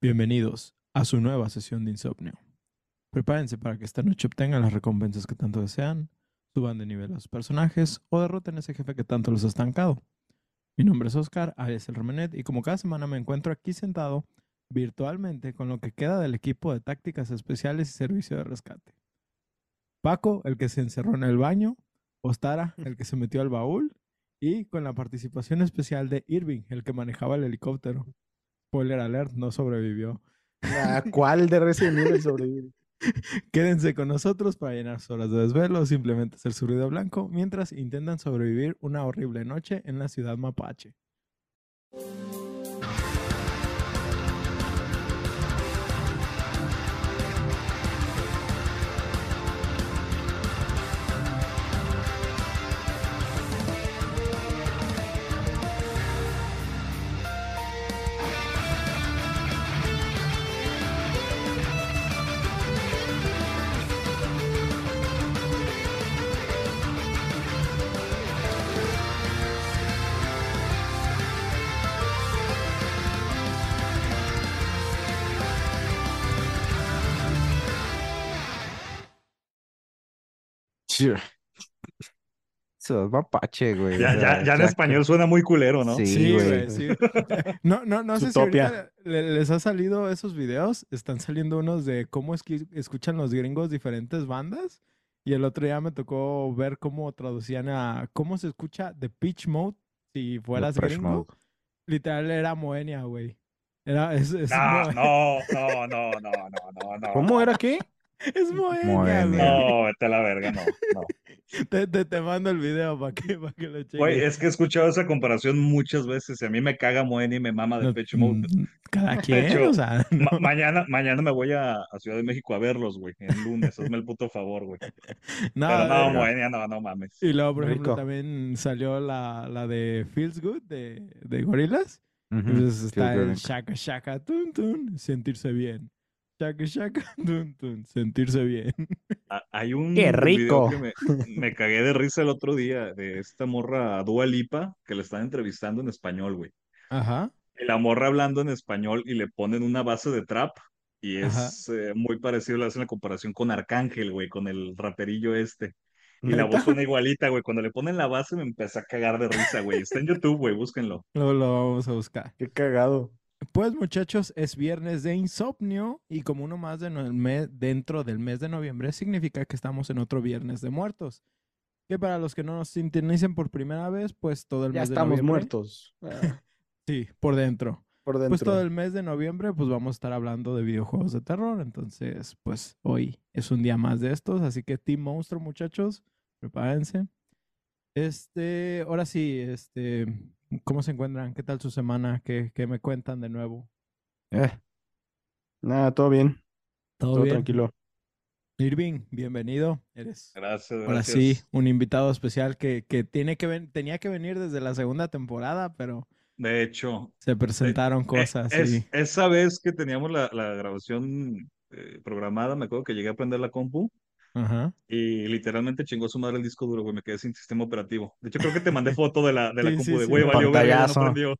Bienvenidos a su nueva sesión de insomnio. Prepárense para que esta noche obtengan las recompensas que tanto desean, suban de nivel a sus personajes o derroten a ese jefe que tanto los ha estancado. Mi nombre es Oscar, alias el Remenet, y como cada semana me encuentro aquí sentado virtualmente con lo que queda del equipo de tácticas especiales y servicio de rescate. Paco, el que se encerró en el baño, Ostara, el que se metió al baúl, y con la participación especial de Irving, el que manejaba el helicóptero. Spoiler alert, no sobrevivió. ¿A cuál de Resident Evil sobrevive? Quédense con nosotros para llenar sus horas de desvelo o simplemente hacer su ruido blanco mientras intentan sobrevivir una horrible noche en la ciudad mapache. Eso es mapache, güey. Ya, o sea, ya, ya en español suena muy culero, ¿no? Sí, Sí, güey, güey. sí. No, no, no sé si ahorita les ha salido esos videos. Están saliendo unos de cómo es que escuchan los gringos diferentes bandas. Y el otro día me tocó ver cómo traducían a cómo se escucha The Pitch Mode si fueras Depeche gringo. Mode. Literal era Moenia, güey. Era, es, es, Moe- no, no, no, no, no, no, no. ¿Cómo era qué? Es Moenia, Moenia. No, vete a la verga, no, no. Te, te, te mando el video para que, para que lo cheques. Güey, es que he escuchado esa comparación muchas veces y a mí me caga Moen y me mama de No, Pecho Mode. mm, Cada quien, hecho, o sea, Ma- no. mañana, mañana me voy a, a Ciudad de México a verlos, güey, el lunes, hazme el puto favor, güey. No, Pero no, verga. Moenia, no, no mames. Y luego, por ejemplo, Rico. también salió la, la de Feels Good de, de Gorillaz. Ujú. Entonces está el shaka shaka tun tun, sentirse bien. Shaka shaka tun, sentirse bien. Hay un ¡Qué video rico! que me, me cagué de risa el otro día de esta morra Dua Lipa que le están entrevistando en español, güey. Ajá. Y la morra hablando en español y le ponen una base de trap y es eh, muy parecido, le hacen la comparación con Arcángel, güey, con el raperillo este. Y la voz suena igualita, güey. Cuando le ponen la base me empecé a cagar de risa, güey. Está en YouTube, güey, búsquenlo. Luego lo vamos a buscar. Qué cagado. Pues muchachos, es viernes de insomnio y como uno más de no- mes, dentro del mes de noviembre significa que estamos en otro viernes de muertos. Que para los que no nos sintonicen por primera vez, pues todo el Ya mes de estamos noviembre. muertos. Ah, Sí, por dentro. por dentro. Pues todo el mes de noviembre, pues vamos a estar hablando de videojuegos de terror. Entonces, pues hoy es un día más de estos. Así que Team Monstruo, muchachos, prepárense. Este, ahora sí, este, ¿cómo se encuentran? ¿Qué tal su semana? ¿Qué, qué me cuentan de nuevo? Eh, Nada, todo bien. ¿Todo, Todo bien? tranquilo. Irving, bienvenido. Eres Gracias, ahora gracias. sí un invitado especial que, que tiene que ven- tenía que venir desde la segunda temporada, pero De hecho, se presentaron eh, cosas es- y esa vez que teníamos la, la grabación eh, programada, me acuerdo que llegué a prender la compu ajá. y literalmente chingó a su madre el disco duro, güey. Me quedé sin sistema operativo. De hecho, creo que te mandé foto de la, de la Sí, compu sí, de, sí. güey, valió verga, ya no prendió.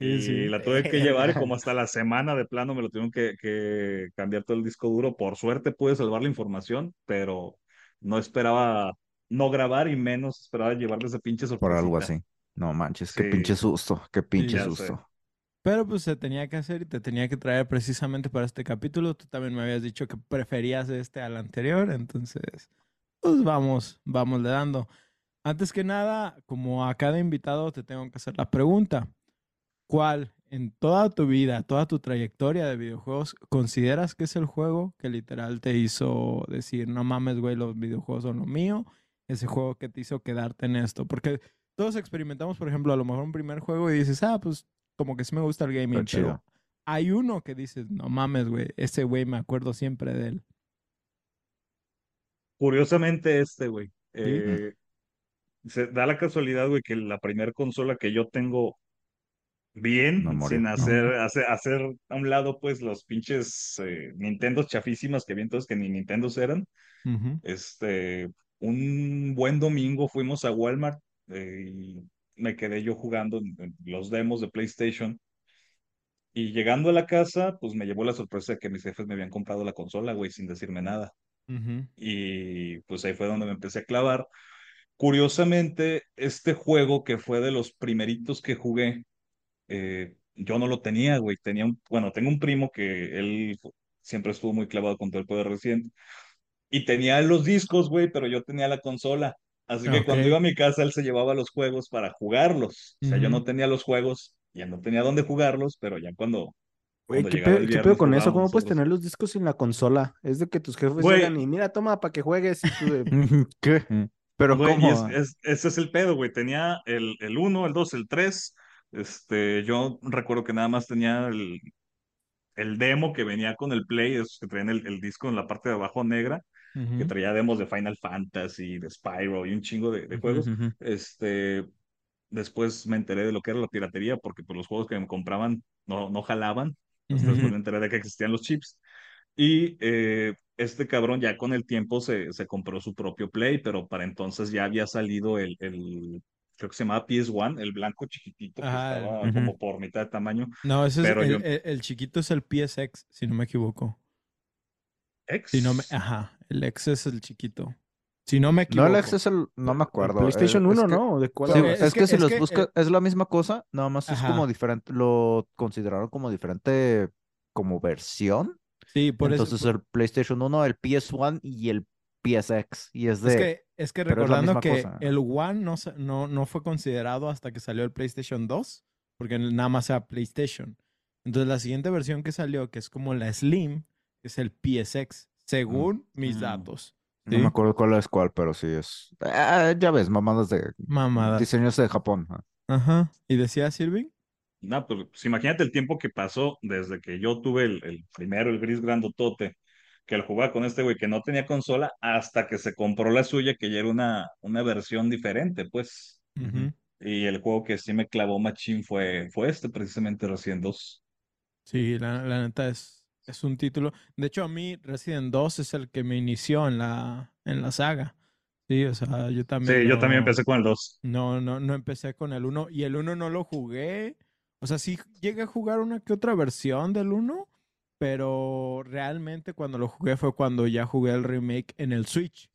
Sí, Y sí. la tuve que llevar y como hasta la semana de plano me lo tuvieron que, que cambiar todo el disco duro. Por suerte pude salvar la información, pero no esperaba no grabar y menos esperaba llevarles ese pinche por algo así. No manches, qué Sí. pinche susto, qué pinche ya sé. Pero pues se tenía que hacer y te tenía que traer precisamente para este capítulo. Tú también me habías dicho que preferías este al anterior, entonces pues vamos, vamos le dando. Antes que nada, como a cada invitado te tengo que hacer la pregunta. ¿Cuál en toda tu vida, toda tu trayectoria de videojuegos, consideras que es el juego que literal te hizo decir, no mames, güey, los videojuegos son lo mío? Ese juego que te hizo quedarte en esto. Porque todos experimentamos, por ejemplo, a lo mejor un primer juego y dices, ah, pues como que sí me gusta el gaming, Está pero chido. hay uno que dices, no mames, güey, ese güey me acuerdo siempre de él. Curiosamente este, güey. eh, se da la casualidad, güey, que la primera consola que yo tengo bien, sin hacer, hacer, hacer a un lado, pues, los pinches eh, Nintendos chafísimas que vi entonces que ni Nintendos eran. Este, un buen domingo fuimos a Walmart eh, y me quedé yo jugando los demos de PlayStation Y llegando a la casa, pues me llevó la sorpresa de que mis jefes me habían comprado la consola, güey, sin decirme nada. Y pues ahí fue donde me empecé a clavar. Curiosamente, este juego que fue de los primeritos que jugué, eh, yo no lo tenía, güey. Tenía un, bueno, tengo un primo que él siempre estuvo muy clavado con todo el poder reciente. Y tenía los discos, güey, pero yo tenía la consola. Así que cuando iba a mi casa, él se llevaba los juegos para jugarlos. O sea, yo no tenía los juegos, ya no tenía dónde jugarlos, pero ya cuando, Güey, ¿qué pedo, pedo con eso? ¿Cómo puedes tener los discos en la consola? Es de que tus jefes Güey. llegan y mira, toma para que juegues y tú de... ¿Qué? Pero Güey, y ¿cómo? es- es- ese es el pedo, güey. Tenía el, el 1, el 2, el 3. Este, yo recuerdo que nada más tenía el, el demo que venía con el Play, esos que traían el, el disco en la parte de abajo negra, que traía demos de Final Fantasy, de Spyro y un chingo de, de juegos. ujú. Este, después me enteré de lo que era la piratería, porque pues, los juegos que me compraban no, no jalaban. Hasta después me enteré de que existían los chips. Y eh, este cabrón ya con el tiempo se, se compró su propio Play, pero para entonces ya había salido el, el creo que se llamaba PS1, el blanco chiquitito que estaba Ujú. como por mitad de tamaño. No, ese es el, yo- el- el chiquito es el PSX, si no me equivoco. X. Si no me, ajá, el X es el chiquito. Si no me No, equivoco. el X es el... No me El acuerdo. PlayStation eh, es 1, que- ¿no? ¿De cuál Sí, es, es que, que- si es los buscas, eh, es la misma cosa, nada más es como diferente, lo consideraron como diferente como versión. Sí, por Entonces eso. el PlayStation 1, el PS1 y el PSX. Y es de... Es que, es que es recordando que cosa. el One no, no, no fue considerado hasta que salió el PlayStation 2, porque nada más era PlayStation. Entonces la siguiente versión que salió, que es como la Slim, es el PSX, según mis Mm. datos. No me acuerdo cuál es cuál, pero sí es... Ah, ya ves, mamadas de... Mamadas. Diseños de Japón. ajá. ¿Y decía Sirving? No, pues, pues, imagínate el tiempo que pasó desde que yo tuve el, el primero, el gris grandotote, que el jugaba con este güey que no tenía consola, hasta que se compró la suya, que ya era una, una versión diferente, pues. Ujú. Y el juego que sí me clavó machín fue, fue este, precisamente Resident 2. Sí, la, la neta es, es un título. De hecho, a mí Resident 2 es el que me inició en la, en la saga. Sí, o sea, yo también. Sí, yo también empecé con el 2. No, no, no empecé con el 1 y el 1 no lo jugué. O sea, sí llegué a jugar una que otra versión del 1, pero realmente cuando lo jugué fue cuando ya jugué el remake en el Switch.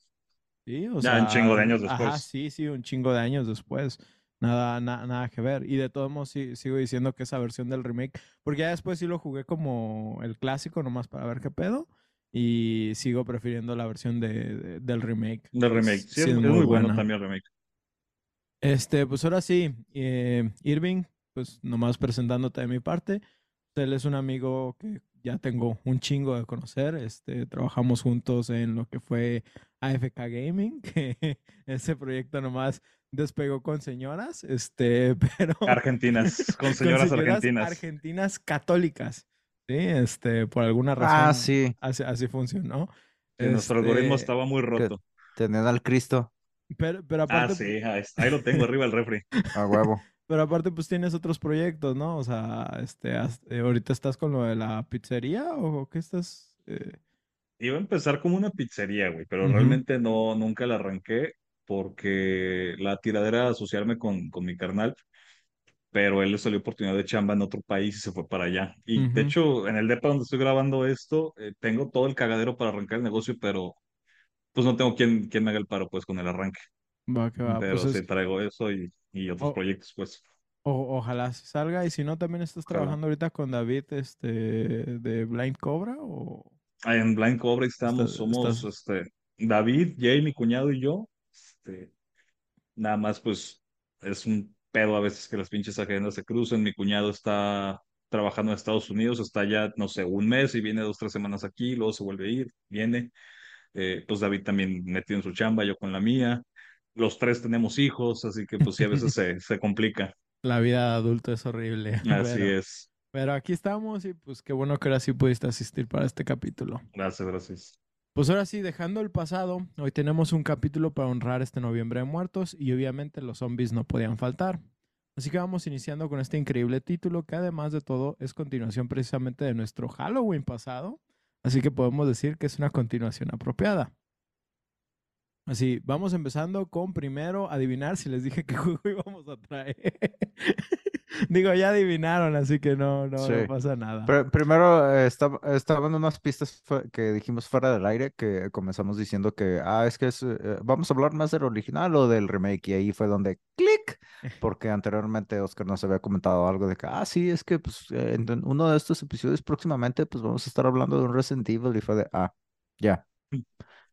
Sí, o Ya un chingo de años Ajá, después. sí, sí, un chingo de años después. Nada, na- nada que ver. Y de todos modos sí- sigo diciendo que esa versión del remake, porque ya después sí lo jugué como el clásico, nomás para ver qué pedo. Y sigo prefiriendo la versión de, de- del remake. Del remake. Sí, es, es muy bueno buena. también el remake. Este, pues ahora sí, eh, Irving, pues nomás presentándote de mi parte. Él es un amigo que ya tengo un chingo de conocer. Este, trabajamos juntos en lo que fue AFK Gaming, que ese proyecto nomás despegó con señoras, este, pero Argentinas, con con señoras argentinas. argentinas católicas, sí, este, por alguna razón Ah, sí. así, así funcionó. Sí, nuestro algoritmo Este, estaba muy roto. Tenían al Cristo pero, pero Ah, aparte, sí, ahí, ahí lo tengo arriba el refri. a huevo. Pero aparte, pues tienes otros proyectos, ¿no? O sea, este, eh, ahorita estás con lo de la pizzería o qué estás. eh? Iba a empezar como una pizzería, güey, pero realmente no, nunca la arranqué porque la tiradera era asociarme con, con mi carnal, pero él le salió oportunidad de chamba en otro país y se fue para allá. Y de Ujú. hecho, en el depa donde estoy grabando esto, eh, tengo todo el cagadero para arrancar el negocio, pero pues no tengo quien, quien me haga el paro, pues, con el arranque. Va que va. pero Pues sí es- traigo eso y, y otros proyectos, pues. o- ojalá sí salga. Y si no, también estás trabajando ahorita con David, este, de Blind Cobra o. Ahí en Blind Cobra estamos, Estás- somos estás- este, David, Jay, mi cuñado y yo. Este, nada más, pues, es un pedo a veces que las pinches agendas se crucen. Mi cuñado está trabajando en Estados Unidos, está ya, no sé, un mes y viene dos, tres semanas aquí, luego se vuelve a ir, viene. Eh, pues David también metido en su chamba, yo con la mía. Los tres tenemos hijos, así que pues sí, a veces se, se complica. La vida de adulto es horrible. Así pero, es. pero aquí estamos y pues qué bueno que ahora sí pudiste asistir para este capítulo. Gracias, gracias. Pues ahora sí, dejando el pasado, hoy tenemos un capítulo para honrar este noviembre de muertos y obviamente los zombies no podían faltar. Así que vamos iniciando con este increíble título que además de todo es continuación precisamente de nuestro Halloween pasado. Así que podemos decir que es una continuación apropiada. Así, vamos empezando con primero adivinar si les dije qué juego íbamos a traer. Digo, ya adivinaron, así que no, no, Sí. no pasa nada. Pero primero eh, estaba- estaban unas pistas que dijimos fuera del aire que comenzamos diciendo que, ah, es que es, eh, vamos a hablar más del original o del remake y ahí fue donde clic, porque anteriormente Oscar nos había comentado algo de que, ah, sí, es que pues eh, en uno de estos episodios próximamente pues vamos a estar hablando de un Resident Evil y fue de, ah, ya,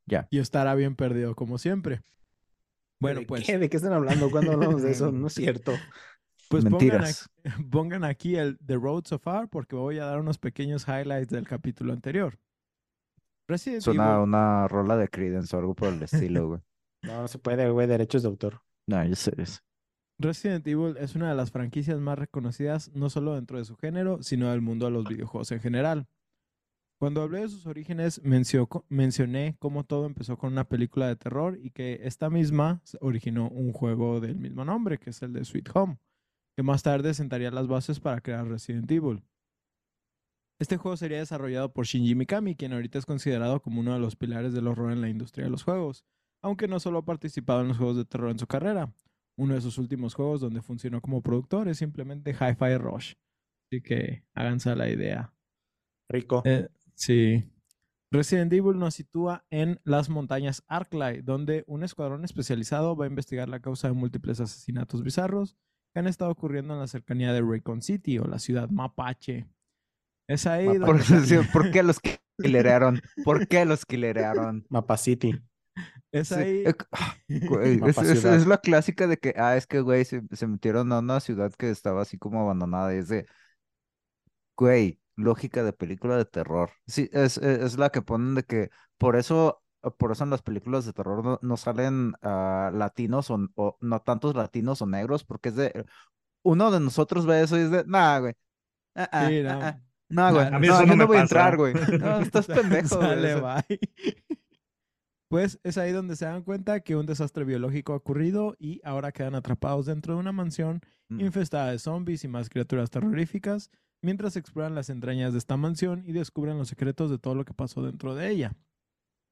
ya. Y estará bien perdido, como siempre. Bueno, ¿De pues, qué? ¿De qué están hablando cuando hablamos de eso? No es cierto. Pues pongan, aquí, pongan aquí el The Road So Far porque voy a dar unos pequeños highlights del capítulo anterior. Resident Suena Evil una rola de Creedence o algo por el estilo, güey. No, no se puede, güey, derechos de autor. No, yo sé eso. Resident Evil es una de las franquicias más reconocidas no solo dentro de su género, sino del mundo de los videojuegos en general. Cuando hablé de sus orígenes, mencio- mencioné cómo todo empezó con una película de terror y que esta misma originó un juego del mismo nombre, que es el de Sweet Home, que más tarde sentaría las bases para crear Resident Evil. Este juego sería desarrollado por Shinji Mikami, quien ahorita es considerado como uno de los pilares del horror en la industria de los juegos, aunque no solo ha participado en los juegos de terror en su carrera. Uno de sus últimos juegos donde funcionó como productor es simplemente Hi-Fi Rush. Así que háganse la idea. Rico. Eh, sí. Resident Evil nos sitúa en las montañas Arclight, donde un escuadrón especializado va a investigar la causa de múltiples asesinatos bizarros que han estado ocurriendo en la cercanía de Raycon City o la ciudad Mapache. Es ahí. Por, donde, sí, ¿por qué los killerearon? ¿Por qué los killerearon? Mapa City. es ahí, eh, ah, güey, es, la clásica de que, ah, es que, güey, se, se metieron a una ciudad que estaba así como abandonada. Y es de, güey, lógica de película de terror. Sí, es, es, es la que ponen de que por eso, por eso en las películas de terror no, no salen ah, latinos o, o no tantos latinos o negros, porque es de, uno de nosotros ve eso y es de, nah, güey. Sí, ah, no. No, güey, A mí no, no no me voy a entrar, güey. No, estás pendejo, eso- bye. Pues es ahí donde se dan cuenta que un desastre biológico ha ocurrido y ahora quedan atrapados dentro de una mansión Mm. infestada de zombies y más criaturas terroríficas, mientras exploran las entrañas de esta mansión y descubren los secretos de todo lo que pasó dentro de ella.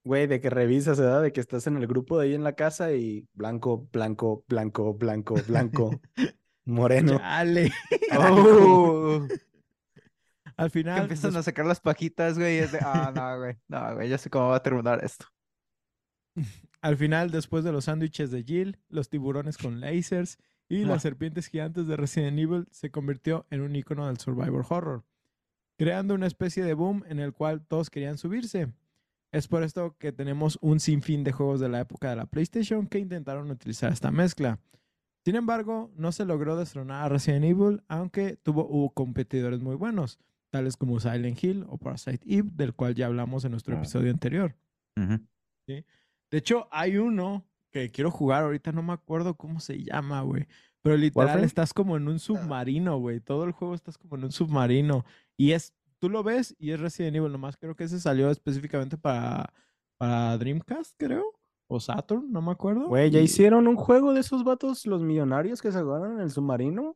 Güey, de que revisas, ¿verdad? De que estás en el grupo de ahí en la casa y blanco, blanco, blanco, blanco, blanco, moreno. Chale. Oh. Al Que final, empiezan a sacar las pajitas, güey, es de, ah, no, güey, no, güey, ya sé cómo va a terminar esto. al final, después de los sándwiches de Jill, los tiburones con lasers y Ah. las serpientes gigantes de Resident Evil, se convirtió en un icono del survivor horror, creando una especie de boom en el cual todos querían subirse. Es por esto que tenemos un sinfín de juegos de la época de la PlayStation que intentaron utilizar esta mezcla. Sin embargo, no se logró destronar a Resident Evil, aunque tuvo hubo competidores muy buenos, tales como Silent Hill o Parasite Eve, del cual ya hablamos en nuestro Ah. episodio anterior. De hecho, hay uno que quiero jugar ahorita, no me acuerdo cómo se llama, güey. Pero literal ¿Warframe? estás como en un submarino, güey. Todo el juego estás como en un submarino. Y es, tú lo ves y es Resident Evil, nomás creo que ese salió específicamente para, para Dreamcast, creo. O Saturn, no me acuerdo. Güey, ¿ya Y- hicieron un juego de esos vatos, los millonarios que se agarran en el submarino?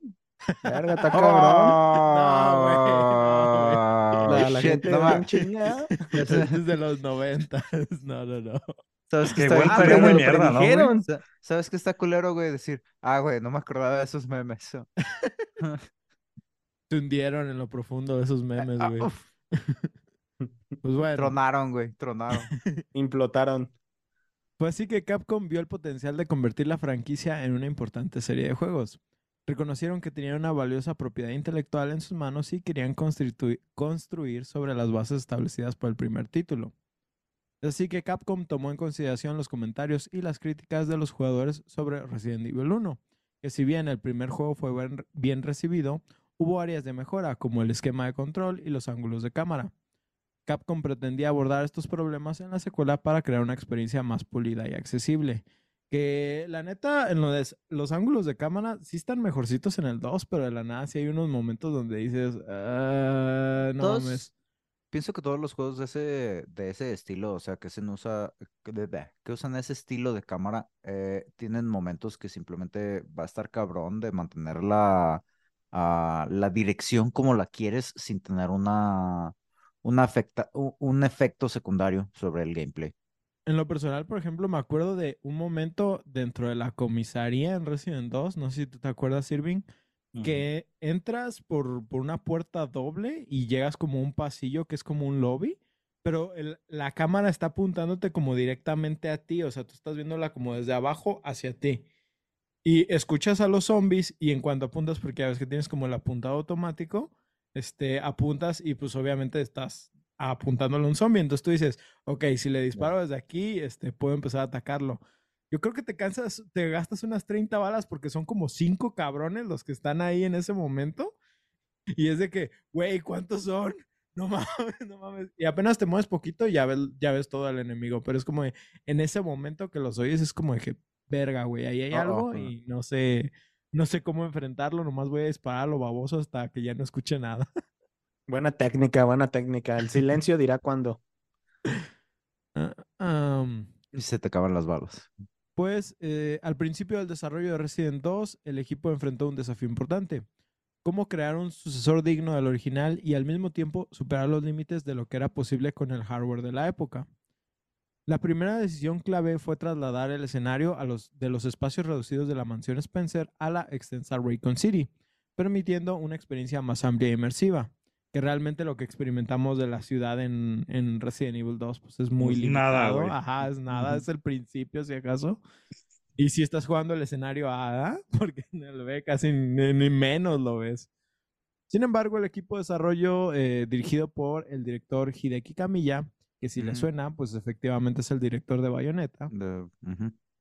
Verga, está cabrón. No, güey, no, La, la shit, gente no ma- chingada. Ese es de los 90. No, no, no. ¿Sabes qué Qué está culero, güey? mierda, ¿no. Sa- ¿Sabes qué está culero, güey? Decir, ah, güey, no me acordaba de esos memes. Se hundieron en lo profundo de esos memes, Ah, güey. Pues bueno. tronaron, güey, tronaron. Implotaron. Fue así que Capcom vio el potencial de convertir la franquicia en una importante serie de juegos. Reconocieron que tenían una valiosa propiedad intelectual en sus manos y querían construir sobre las bases establecidas por el primer título. Así que Capcom tomó en consideración los comentarios y las críticas de los jugadores sobre Resident Evil 1, que si bien el primer juego fue bien recibido, hubo áreas de mejora como el esquema de control y los ángulos de cámara. Capcom pretendía abordar estos problemas en la secuela para crear una experiencia más pulida y accesible. Que la neta, en lo de los ángulos de cámara sí están mejorcitos en el 2, pero de la nada sí hay unos momentos donde dices, "Ah, no Todos- mames. Pienso que todos los juegos de ese, de ese estilo, o sea, que se usa, que, que usan ese estilo de cámara, eh, tienen momentos que simplemente va a estar cabrón de mantener la, ah, la dirección como la quieres sin tener una, una afecta, un efecto secundario sobre el gameplay. En lo personal, por ejemplo, me acuerdo de un momento dentro de la comisaría en Resident 2, no sé si tú te acuerdas, Irving, que entras por, por una puerta doble y llegas como a un pasillo que es como un lobby, pero el- la cámara está apuntándote como directamente a ti, o sea, tú estás viéndola como desde abajo hacia ti. Y escuchas a los zombies y en cuanto apuntas, porque ya ves que tienes como el apuntado automático, este, apuntas y pues obviamente estás apuntándole a un zombie. Entonces tú dices, ok, si le disparo desde aquí, este, puedo empezar a atacarlo. Yo creo que te cansas, te gastas unas 30 balas porque son como cinco cabrones los que están ahí en ese momento. Y es de que, güey, ¿cuántos son? No mames, no mames. Y apenas te mueves poquito y ya ves, ya ves todo al enemigo. Pero es como de- en ese momento que los oyes, es como de que, verga, güey, ahí hay Ah, algo y no sé, no sé cómo enfrentarlo. Nomás voy a disparar a lo baboso hasta que ya no escuche nada. Buena técnica, buena técnica. El silencio dirá cuándo. Ah, Y se te acaban las balas. Pues eh, al principio del desarrollo de Resident 2, el equipo enfrentó un desafío importante. Cómo crear un sucesor digno del original y al mismo tiempo superar los límites de lo que era posible con el hardware de la época. La primera decisión clave fue trasladar el escenario a los, de los espacios reducidos de la mansión Spencer a la extensa Raycon City, permitiendo una experiencia más amplia e inmersiva, que realmente lo que experimentamos de la ciudad en, en Resident Evil 2 pues es muy Es limitado. nada, güey. Ajá, es nada, es el principio si acaso. Y si estás jugando el escenario A, porque en el B casi ni, ni menos lo ves. Sin embargo, el equipo de desarrollo eh, dirigido por el director Hideki Kamiya, que si le suena, pues efectivamente es el director de Bayonetta,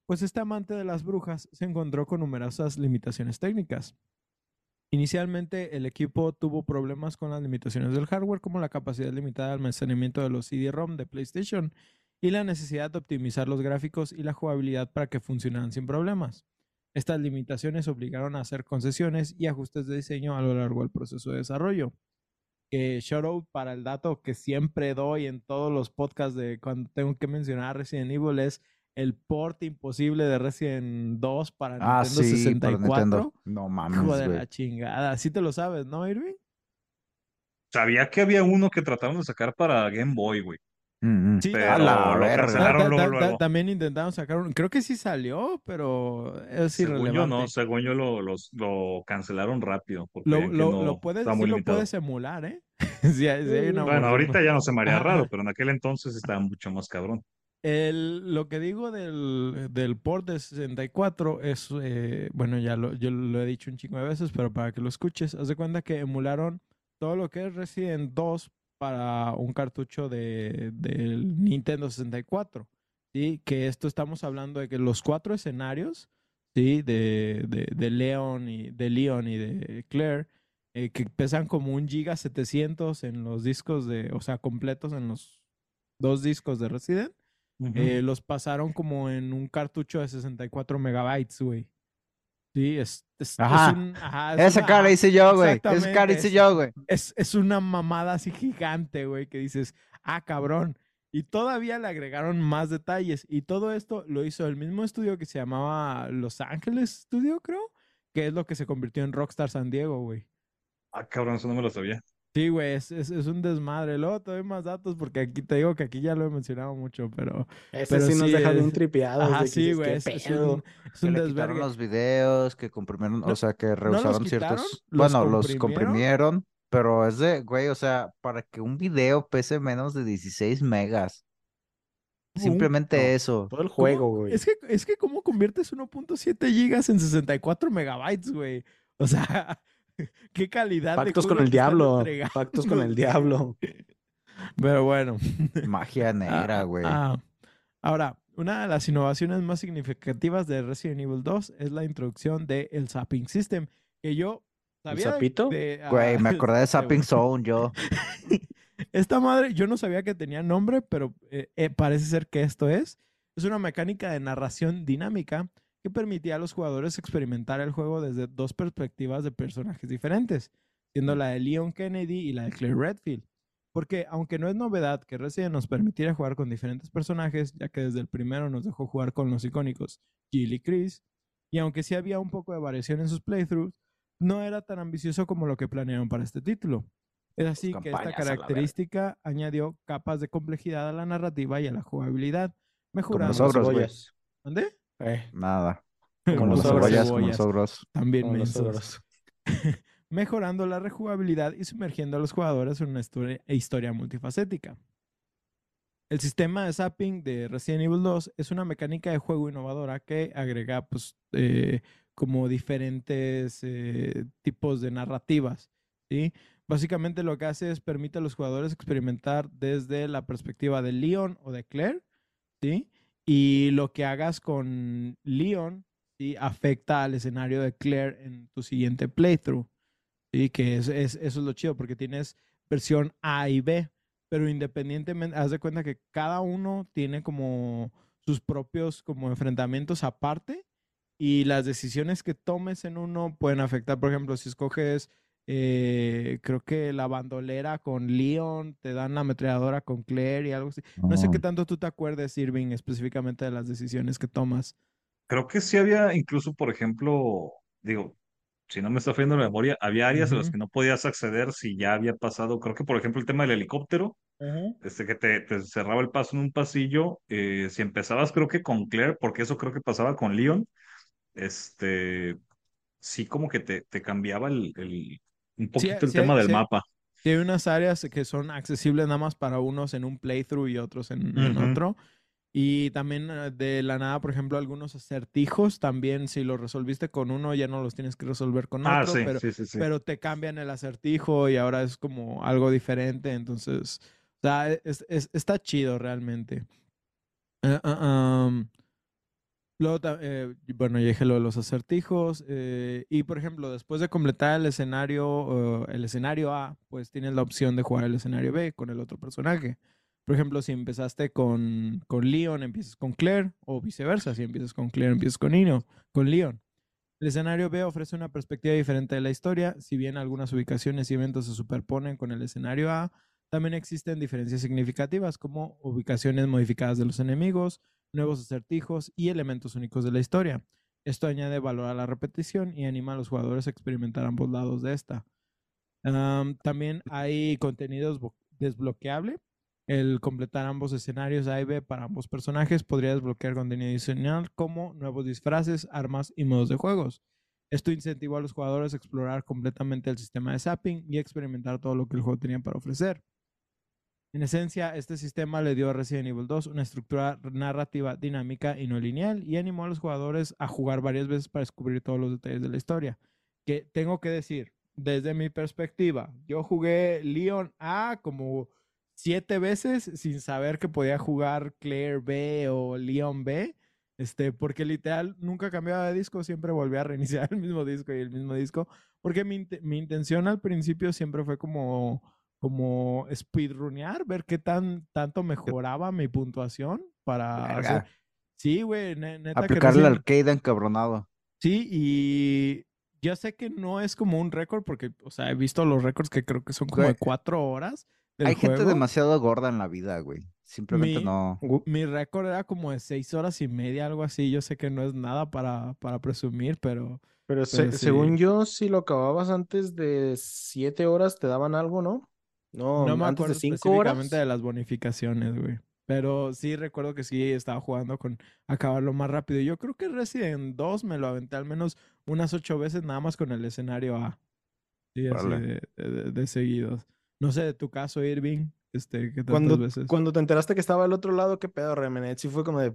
pues este amante de las brujas se encontró con numerosas limitaciones técnicas. Inicialmente, el equipo tuvo problemas con las limitaciones del hardware, como la capacidad limitada de almacenamiento de los CD-ROM de PlayStation y la necesidad de optimizar los gráficos y la jugabilidad para que funcionaran sin problemas. Estas limitaciones obligaron a hacer concesiones y ajustes de diseño a lo largo del proceso de desarrollo. Que shout out para el dato que siempre doy en todos los podcasts de cuando tengo que mencionar Resident Evil es el port imposible de Resident 2 para Ah, Nintendo sí, 64. para Nintendo. No mames, Hijo de la chingada. Sí te lo sabes, ¿no, Irving? Sabía que había uno que trataron de sacar para Game Boy, güey. Mm, mm. Sí, Pero la lo cancelaron luego, luego. también intentaron sacar un... Creo que sí salió, pero es Según yo irrelevante. no, según yo lo, cancelaron rápido. Porque Lo, lo- no, lo puedes, sí lo puedes emular, ¿eh? sí, hay, sí hay una Bueno, ahorita ya no se me haría raro, pero en aquel entonces estaba mucho más cabrón. El- lo que digo del, del port de 64 es, eh, bueno, ya lo, yo lo he dicho un chingo de veces, pero para que lo escuches, haz de cuenta que emularon todo lo que es Resident 2 para un cartucho de, del Nintendo 64. ¿sí? Que esto estamos hablando de que los cuatro escenarios, ¿sí? De, de, de Leon y de Leon y de Claire, eh, que pesan como un giga 700 en los discos de, o sea, completos en los dos discos de Resident. Eh, los pasaron como en un cartucho de 64 megabytes, güey. Sí, es, es, es Ajá. un- ajá, es Esa una- cara hice yo, güey. Esa cara hice yo, güey. Es, es una mamada así gigante, güey, que dices, ah, cabrón. Y todavía le agregaron más detalles. Y todo esto lo hizo el mismo estudio que se llamaba Los Ángeles Studio, creo, que es lo que se convirtió en Rockstar San Diego, güey. Ah, cabrón, eso no me lo sabía. Sí, güey, es, es, es un desmadre. Luego te doy más datos porque aquí te digo que aquí ya lo he mencionado mucho, pero... Ese Pero sí nos sí deja es- bien tripeados. Ajá, de sí, güey, "¿Qué es, es pedo?". un, es Que le los videos, que comprimieron, No- o sea, que rehusaron quitaron, ciertos. los Bueno, los comprimieron. pero es de, güey, o sea, para que un video pese menos de 16 megas. Simplemente no. eso. Todo el ¿Cómo? juego, güey. Es que, es que ¿cómo conviertes 1.7 gigas en 64 megabytes, güey? O sea, qué calidad de Pactos con el diablo. Pactos con el diablo. Pero bueno. Magia negra, Ah, güey. ah. Ahora, una de las innovaciones más significativas de Resident Evil 2 es la introducción del el Zapping System, que yo sabía zapito? de- Güey, ah, me acordé de. Zapping Zone, yo. Esta madre, yo no sabía que tenía nombre, pero eh, eh, parece ser que esto es. Es una mecánica de narración dinámica que permitía a los jugadores experimentar el juego desde dos perspectivas de personajes diferentes, siendo la de Leon Kennedy y la de Claire Redfield. Porque aunque no es novedad que Resident nos permitiera jugar con diferentes personajes, ya que desde el primero nos dejó jugar con los icónicos Jill y Chris, y aunque sí había un poco de variación en sus playthroughs, no era tan ambicioso como lo que planearon para este título. Es así que esta característica añadió capas de complejidad a la narrativa y a la jugabilidad, mejorando... los Como ogros. ¿Dónde? Eh, Nada. Como los cebollas, como los ogros. También como los mensos. ogros. mejorando la rejugabilidad y sumergiendo a los jugadores en una historia, historia multifacética. El sistema de zapping de Resident Evil 2 es una mecánica de juego innovadora que agrega pues, eh, como diferentes eh, tipos de narrativas. ¿sí? Básicamente lo que hace es permite a los jugadores experimentar desde la perspectiva de Leon o de Claire, ¿sí? Y lo que hagas con Leon, ¿sí? Afecta al escenario de Claire en tu siguiente playthrough, ¿sí? Que es, es, eso es lo chido, porque tienes versión A y B, pero independientemente, haz de cuenta que cada uno tiene como sus propios como enfrentamientos aparte y las decisiones que tomes en uno pueden afectar, por ejemplo, si escoges eh, creo que la bandolera con Leon, te dan la ametralladora con Claire y algo así. No sé qué Oh. tanto tú te acuerdes, Irving, específicamente de las decisiones que tomas. Creo que sí había incluso, por ejemplo, digo, si no me está fallando la memoria, había áreas a las que no podías acceder si ya había pasado, creo que por ejemplo el tema del helicóptero, este que te, te cerraba el paso en un pasillo, eh, si empezabas creo que con Claire, porque eso creo que pasaba con Leon, este, sí como que te, te cambiaba el, el- un Sí, poquito el sí tema del sí mapa. sí hay unas áreas que son accesibles nada más para unos en un playthrough y otros en, en Ujú. otro. Y también eh, de la nada, por ejemplo, algunos acertijos, también si los resolviste con uno, ya no los tienes que resolver con Ah, otro, sí, pero, sí, sí, sí. pero te cambian el acertijo y ahora es como algo diferente. Entonces, o sea, es- es- está chido realmente. Ah, ah, am, luego, eh, bueno, ya dije lo de los acertijos. eh, y por ejemplo, después de completar el escenario, eh, el escenario A, pues tienes la opción de jugar el escenario B con el otro personaje. Por ejemplo, si empezaste con, con Leon, empiezas con Claire, o viceversa, si empiezas con Claire, empiezas con Nino, con Leon. El escenario B ofrece una perspectiva diferente de la historia, si bien algunas ubicaciones y eventos se superponen con el escenario A, también existen diferencias significativas como ubicaciones modificadas de los enemigos, nuevos acertijos y elementos únicos de la historia. Esto añade valor a la repetición y anima a los jugadores a experimentar ambos lados de esta. Am, también hay contenido desblo- desbloqueable. El completar ambos escenarios A y B para ambos personajes podría desbloquear contenido adicional como nuevos disfraces, armas y modos de juegos. Esto incentiva a los jugadores a explorar completamente el sistema de zapping y experimentar todo lo que el juego tenía para ofrecer. En esencia, este sistema le dio a Resident Evil 2 una estructura narrativa dinámica y no lineal y animó a los jugadores a jugar varias veces para descubrir todos los detalles de la historia. Que tengo que decir, desde mi perspectiva, yo jugué Leon A como siete veces sin saber que podía jugar Claire B o Leon B. Este, porque literal nunca cambiaba de disco, siempre volvía a reiniciar el mismo disco y el mismo disco. Porque mi, mi intención al principio siempre fue como, como speedrunear, ver qué tan tanto mejoraba mi puntuación para hacer. Sí, güey, ne- neta que Aplicarle al arcade encabronado. Sí, y yo sé que no es como un récord, porque, o sea, he visto los récords que creo que son como de cuatro horas. Del Hay gente demasiado gorda en la vida, güey. Simplemente Mi- no. Mi récord era como de seis horas y media, algo así. Yo sé que no es nada para, para presumir, pero Pero, se- Pero sí. según yo, si lo acababas antes de siete horas, te daban algo, ¿no? No, no me antes acuerdo de cinco horas. de las bonificaciones, güey. Pero sí recuerdo que sí estaba jugando con acabarlo más rápido. Yo creo que Resident 2 me lo aventé al menos unas ocho veces nada más con el escenario A. Sí, así de, de- de seguidos. No sé, de tu caso, Irving, este, ¿qué tantas Cuando, veces? cuando te enteraste que estaba al otro lado, ¿qué pedo, Remenet? Sí fue como de...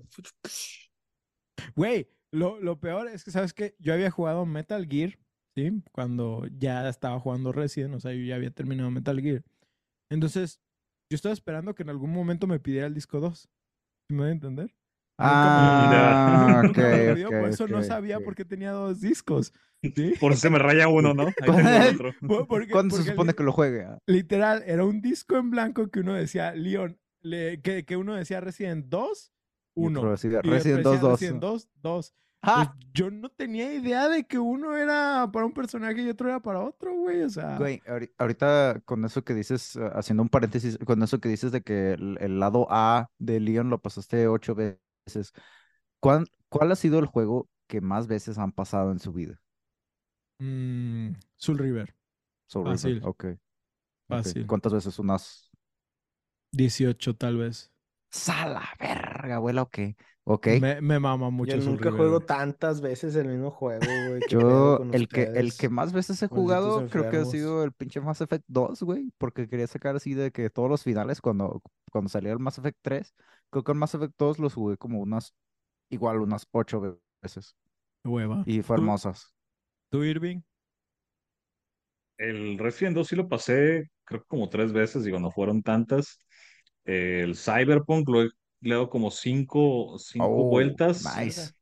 Güey, lo, lo peor es que, ¿sabes qué? Yo había jugado Metal Gear, ¿sí? Cuando ya estaba jugando Resident, o sea, yo ya había terminado Metal Gear. Entonces, yo estaba esperando que en algún momento me pidiera el disco 2. ¿Sí me voy a entender? Ah, me ok, lo pidió, ok, por eso no ok, sabía ok. por qué tenía dos discos. ¿sí? Por si se me raya uno, ¿no? Ahí tengo otro. Por- porque- ¿Cuándo se porque supone li- que lo juegue? Ah, Literal, era un disco en blanco que uno decía Leon, le- que, que uno decía Resident 2, Y otro 1. decía Resident 2, 2. Resident 2, 2. ¡Ah! Pues yo no tenía idea de que uno era para un personaje y otro era para otro, güey. O sea, Güey, ahori- ahorita con eso que dices, eh, haciendo un paréntesis, con eso que dices de que el, el lado A de Leon lo pasaste ocho veces, ¿cuál, cuál ha sido el juego que más veces han pasado en su vida? mm, Soul River, Soul River, Fácil. ok, ok. fácil. ¿Cuántas veces? Unas... 18 tal vez. ¡Sala, verga! verga, abuela, o qué? Ok. Me, me mama mucho Yo nunca River, juego tantas veces el mismo juego, güey. ¿qué pedo Yo, el que, el que más veces he jugado, creo que ha sido el pinche Mass Effect 2, güey, porque quería sacar así de que todos los finales cuando, cuando salió el Mass Effect 3, creo que el Mass Effect 2 los jugué como unas, igual unas ocho ve- veces, Hueva. y fue ¿Tú- hermosas. ¿Tú, Irving? El Resident 2 sí lo pasé, creo que como tres veces, digo, no fueron tantas. El Cyberpunk lo he le dado como cinco, cinco Oh, vueltas. nice.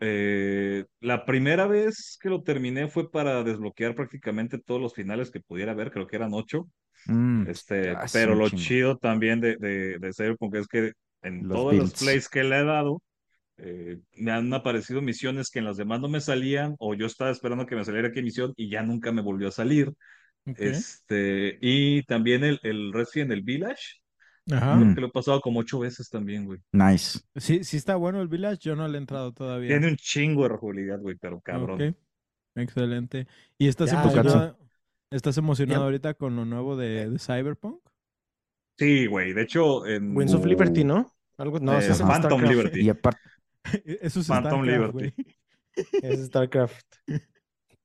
Eh, la primera vez que lo terminé fue para desbloquear prácticamente todos los finales que pudiera haber, creo que eran ocho. Mm, Este, es pero lo chingo. chido también de, de, de Cyberpunk es que en Los todas las builds. plays que le he dado, eh, me han aparecido misiones que en las demás no me salían, o yo estaba esperando que me saliera qué misión y ya nunca me volvió a salir. Este, y también el, el Resident el Village, Ajá. Mm. que lo he pasado como ocho veces también, güey. Nice. Sí, sí está bueno el Village. Yo no le he entrado todavía. Tiene un chingo de rejugabilidad, güey, pero cabrón. Ok. Excelente. ¿Y estás Ya, emocionado? ¿Estás emocionado Ya. ahorita con lo nuevo de, de Cyberpunk? Sí, güey, de hecho, en Wings of. Liberty, ¿no? Algo, no, Eh, es Phantom StarCraft. Liberty. Y aparte, Eso es Phantom StarCraft, Liberty. Es StarCraft.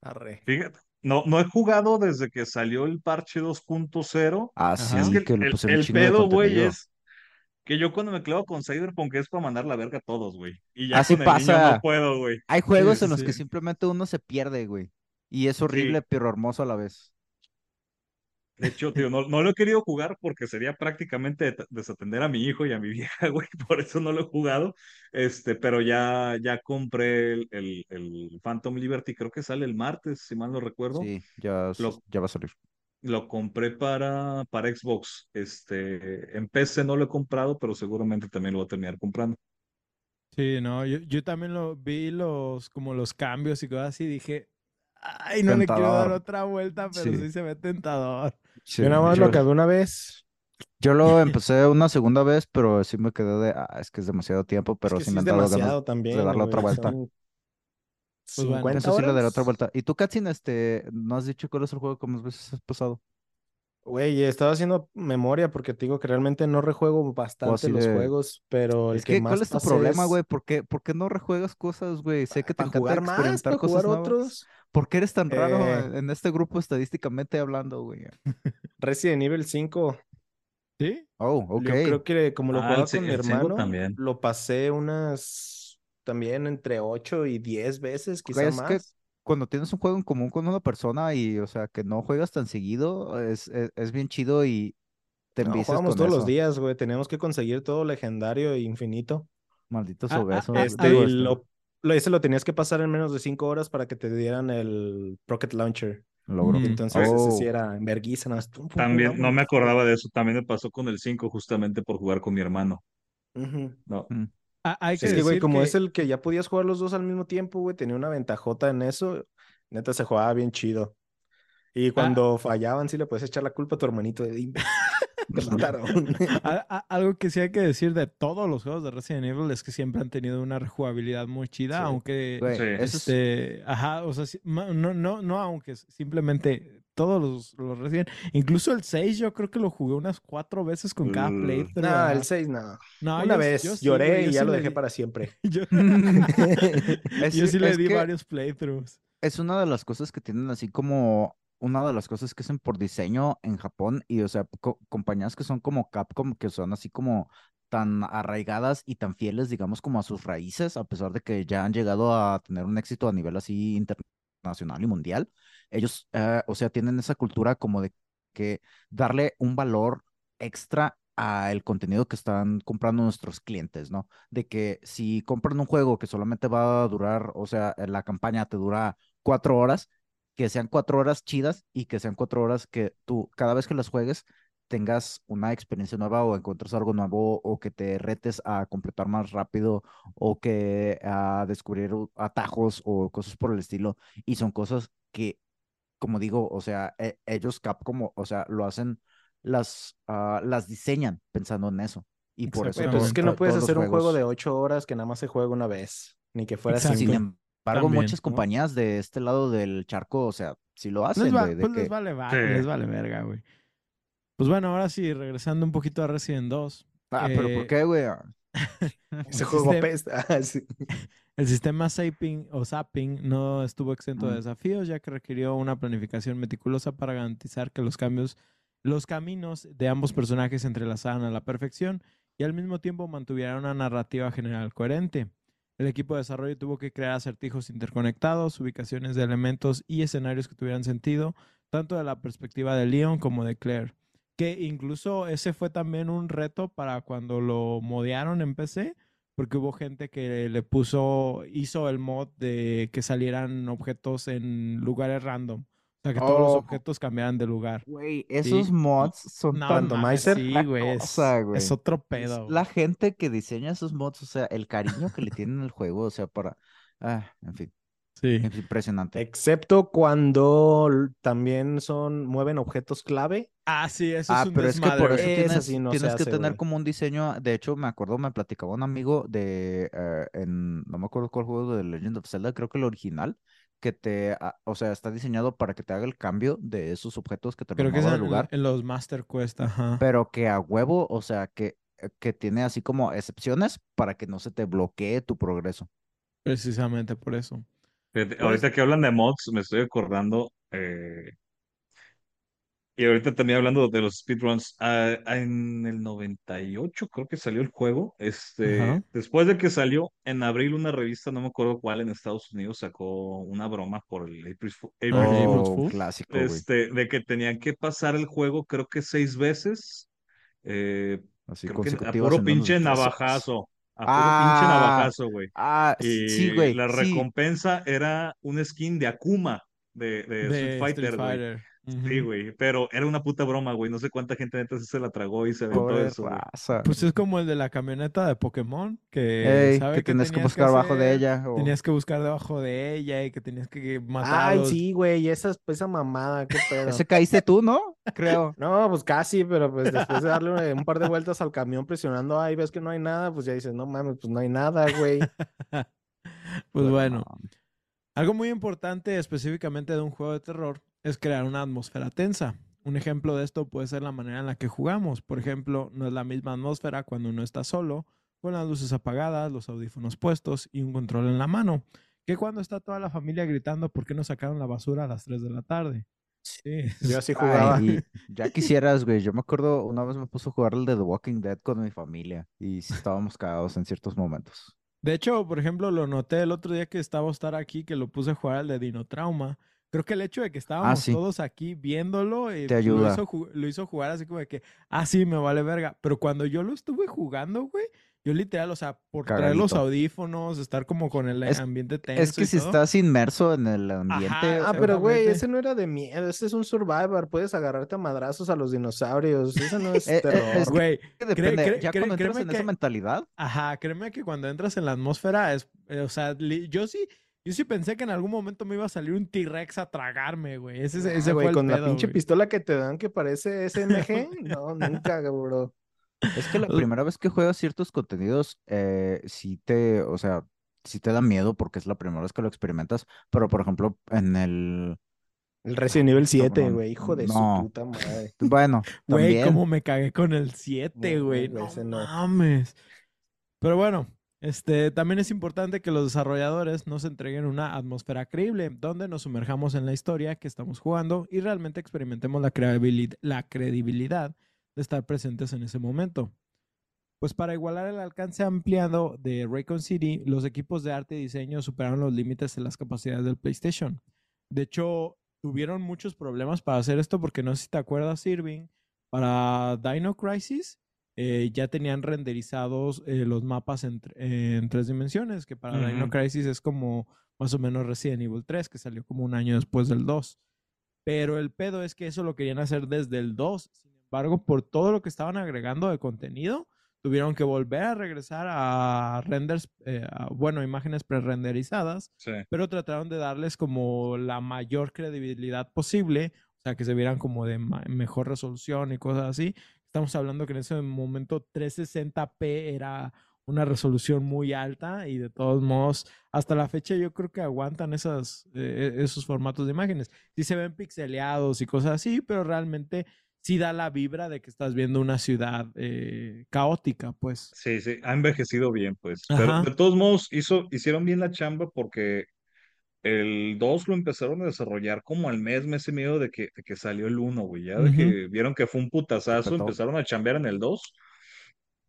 Arre. Fíjate, no, no he jugado desde que salió el parche 2.0. ah, sí, Es que que el, pedo, güey, es que yo cuando me clavo con Cyberpunk es para mandar la verga a todos, güey. Y ya Así con el niño pasa. no puedo, güey. Hay juegos sí, en los que simplemente uno se pierde, güey. Y es horrible, Sí. pero hermoso a la vez. De hecho, tío, no, no lo he querido jugar porque sería prácticamente desatender a mi hijo y a mi vieja, güey. Por eso no lo he jugado. Este, pero ya, ya compré el, el, el Phantom Liberty, creo que sale el martes, si mal no recuerdo. Sí, ya, Lo- ya va a salir. Lo compré para, para Xbox. Este, en PC no lo he comprado, pero seguramente también lo voy a terminar comprando. Sí, no, yo, yo también lo vi los, como los cambios y cosas así, dije, ay, no le quiero dar Tentador. otra vuelta, pero Sí. sí se ve tentador. Sí, Yo nada más yo, lo acabé una vez. yo lo empecé una segunda vez, pero sí me quedé de, ah, es que es demasiado tiempo, pero es que sí sí me han dado ganas también. darle otra vuelta. son Pues bueno, 50 Eso sí le daré otra vuelta. ¿Y tú, Katsin, este, no has dicho cuál es el juego que más veces has pasado? Güey, estaba haciendo memoria porque te digo que realmente no rejuego bastante los de- juegos, pero el Es que, que, más ¿cuál es tu problema, es güey? ¿Por qué, por qué no rejuegas cosas, güey? Sé que te encanta jugar más, experimentar para cosas jugar nuevas. otros. ¿Por qué eres tan raro Eh, en- en este grupo estadísticamente hablando, güey? Resident Evil 5. ¿Sí? Oh, ok. Yo creo que como lo Ah, jugaba con mi hermano, también. lo pasé unas también entre 8 y 10 veces, quizá es que más. Cuando tienes un juego en común con una persona y, o sea, que no juegas tan seguido, es, es, es bien chido y te No, con todos los días, güey. Teníamos que conseguir todo legendario e infinito. Malditos Ah, ah, obesos. ah, Este, y lo, lo, ese lo tenías que pasar en menos de 5 horas para que te dieran el Rocket Launcher. logro. Mm. Entonces, ese sí Oh. era pum, pum, También, no me acordaba de eso. También me pasó con el 5 justamente por jugar con mi hermano. Ujú. No. Mm. Ah, hay que Es que, güey, como que- es el que ya podías jugar los dos al mismo tiempo, güey, tenía una ventajota en eso. Neta, se jugaba bien chido. Y cuando fallaban, sí le puedes echar la culpa a tu hermanito de "Imbécil, te mataron. a- a- algo que sí hay que decir de todos los juegos de Resident Evil es que siempre han tenido una rejugabilidad muy chida, Sí. aunque Sí. Este, ajá, o sea, no, no, no, aunque simplemente todos los, los Resident, incluso el 6 yo creo que lo jugué unas cuatro veces con cada Mm. playthrough. no, el 6 no. No, Una yo- vez yo sí, lloré y ya sí lo dejé di- para siempre. Yo, Es- yo sí le di que varios playthroughs. es una de las cosas que tienen así como una de las cosas que hacen por diseño en Japón y o sea, co- compañías que son como Capcom que son así como tan arraigadas y tan fieles, digamos, como a sus raíces, a pesar de que ya han llegado a tener un éxito a nivel así internacional y mundial. Ellos, eh, o sea, tienen esa cultura como de que darle un valor extra a el contenido que están comprando nuestros clientes, ¿no? De que si compran un juego que solamente va a durar, o sea, la campaña te dura cuatro horas, que sean cuatro horas chidas y que sean cuatro horas que tú, cada vez que las juegues, tengas una experiencia nueva o encuentres algo nuevo o que te retes a completar más rápido o que a descubrir atajos o cosas por el estilo. Y son cosas que, como digo, o sea, e- ellos Capcom, o sea, lo hacen, las, ah, las diseñan pensando en eso. Y por eso pues es que no puedes hacer un juego de 8 horas que nada más se juega una vez. Ni que fuera. Sin cinco. Embargo, También, muchas ¿no? compañías de este lado del charco, o sea, sí lo Les, hacen, va- güey, de pues les que vale, va- Sí. les vale verga, güey. Pues bueno, ahora sí, regresando un poquito a Resident 2. Ah, pero eh, ¿por qué, güey? Ese juego apesta. Sí. El sistema Zapping o Zapping no estuvo exento de desafíos, ya que requirió una planificación meticulosa para garantizar que los cambios, los caminos de ambos personajes se entrelazaran a la perfección y al mismo tiempo mantuvieran una narrativa general coherente. El equipo de desarrollo tuvo que crear acertijos interconectados, ubicaciones de elementos y escenarios que tuvieran sentido, tanto de la perspectiva de Leon como de Claire. Que incluso ese fue también un reto para cuando lo modearon en PC, porque hubo gente que le puso, hizo el mod de que salieran objetos en lugares random. O sea, que todos los Oh. objetos cambiaran de lugar. Güey, esos Sí. mods son No, tan mames, randomizer, sí, la güey. Es, es otro Es pedo. la güey. gente que diseña esos mods, o sea, el cariño que le tienen al juego, o sea, para... Ah, en fin, Sí. es impresionante. Excepto cuando también son, mueven objetos clave. Ah, sí, eso Ah, es un pero es que por desmadre. eso tienes, sí no se tienes que hace, tener güey. como un diseño. De hecho, me acuerdo, me platicaba un amigo de, en, no me acuerdo cuál juego de Legend of Zelda, creo que el original, que te, o sea, está diseñado para que te haga el cambio de esos objetos que te Creo que es lugar, en los Master Quest, ajá. pero que a huevo, o sea, que, eh, que tiene así como excepciones para que no se te bloquee tu progreso. Precisamente por eso. Pues- ahorita que hablan de mods, me estoy acordando. eh, y ahorita también hablando de los speedruns. ah, en el 98 creo que salió el juego. Este, después de que salió, en abril una revista, no me acuerdo cuál, en Estados Unidos sacó una broma por el April, April Oh, Fool. clásico, este, de que tenían que pasar el juego, creo que seis veces. eh, Así creo que a puro pinche navajazo. A puro pinche Ah, navajazo, güey. Ah, Y sí, güey. la sí. recompensa era un skin de Akuma de, de Street De Fighter, Street güey. Sí, güey. Pero era una puta broma, güey. No sé cuánta gente neta se la tragó y se aventó Pobre eso, güey. raza. Pues es como el de la camioneta de Pokémon, que Ey, sabe que que tienes que tenías buscar abajo de ella. o- Tenías que buscar debajo de ella y que tenías que matar Ay, sí, güey, esa, esa mamada, qué pedo. Ese caíste tú, ¿no? Creo. No, pues casi, pero pues después de darle un par de vueltas al camión presionando, ahí ves que no hay nada, pues ya dices, no mames, pues no hay nada, güey. Pues Pero bueno, no. Algo muy importante específicamente de un juego de terror es crear una atmósfera tensa. Un ejemplo de esto puede ser la manera en la que jugamos. Por ejemplo, no es la misma atmósfera cuando uno está solo, con las luces apagadas, los audífonos puestos y un control en la mano, que cuando está toda la familia gritando por qué no sacaron la basura a las 3 de la tarde. Sí, Yo así jugaba. ya quisieras, güey. Yo me acuerdo, una vez me puso a jugar el de The Walking Dead con mi familia y estábamos cagados en ciertos momentos. De hecho, por ejemplo, lo noté el otro día que estaba a estar aquí, que lo puse a jugar al de Dinotrauma. Creo que el hecho de que estábamos sí. todos aquí viéndolo eh, Te Lo, ayuda. hizo, ju- lo hizo jugar así como de que, ah, sí, me vale verga. Pero cuando yo lo estuve jugando, güey, yo literal, o sea, por traer los audífonos, estar como con el Es- ambiente tenso. Es que y si todo, estás inmerso en el ambiente, Ah, pero güey, ese no era de miedo, ese es un survivor, puedes agarrarte a madrazos a los dinosaurios, eso no es terror. es que- Güey, depende. ya cre- cuando entras créeme en esa mentalidad, Ajá, créeme que cuando entras en la atmósfera es, eh, o sea, li- yo sí, yo sí pensé que en algún momento me iba a salir un T-Rex a tragarme, güey. Ese, ese Ah, fue güey, el con la pinche güey. pistola que te dan que parece SMG, no, nunca, bro. Es que la primera vez que juegas ciertos contenidos, eh, sí te, o sea, sí te da miedo porque es la primera vez que lo experimentas. Pero, por ejemplo, en el. El Resident Evil 7, cabrón, güey, hijo de no. su puta madre. Bueno, Güey, cómo me cagué con el 7, No, güey. No mames. Pero bueno, este, también es importante que los desarrolladores nos entreguen una atmósfera creíble, donde nos sumerjamos en la historia que estamos jugando y realmente experimentemos la, la credibilidad de estar presentes en ese momento. Pues para igualar el alcance ampliado de Raycon City, los equipos de arte y diseño superaron los límites de las capacidades del PlayStation. De hecho, tuvieron muchos problemas para hacer esto porque no sé si te acuerdas, Irving, para Dino Crisis eh, ya tenían renderizados eh, los mapas en, tr- eh, en tres dimensiones, que para Dino. Crisis es como más o menos Resident Evil 3, que salió como un año después del 2. Pero el pedo es que eso lo querían hacer desde el 2. Sin embargo, por todo lo que estaban agregando de contenido, tuvieron que volver a regresar a renders, eh, a, bueno, imágenes pre-renderizadas, Sí. pero trataron de darles como la mayor credibilidad posible, o sea, que se vieran como de mejor resolución y cosas así. Estamos hablando que en ese momento 360p era una resolución muy alta y de todos modos, hasta la fecha yo creo que aguantan esas, eh, esos formatos de imágenes. Sí se ven pixeleados y cosas así, pero realmente sí da la vibra de que estás viendo una ciudad eh, caótica, pues. Sí, sí, ha envejecido bien, pues. Pero de todos modos, hizo, hicieron bien la chamba porque el 2 lo empezaron a desarrollar como al mes, mes y medio de que, de que salió el 1, güey. Ya de que vieron que fue un putazazo, Petó. empezaron a chambear en el 2.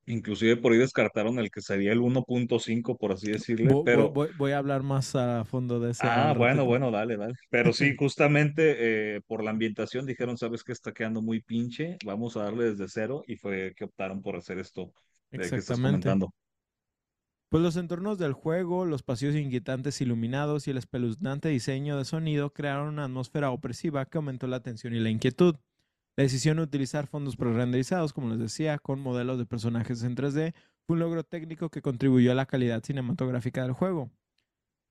Inclusive por ahí descartaron el que sería el 1.5, por así decirle, Vo- vo- pero... Voy, voy a hablar más a fondo de ese. Ah, bueno, bueno, dale, dale. Pero sí, justamente eh, por la ambientación dijeron, sabes que está quedando muy pinche, vamos a darle desde cero y fue que optaron por hacer esto de que estás Exactamente. comentando. Pues los entornos del juego, los pasillos inquietantes iluminados y el espeluznante diseño de sonido crearon una atmósfera opresiva que aumentó la tensión y la inquietud. La decisión de utilizar fondos prerenderizados, como les decía, con modelos de personajes en 3D, fue un logro técnico que contribuyó a la calidad cinematográfica del juego.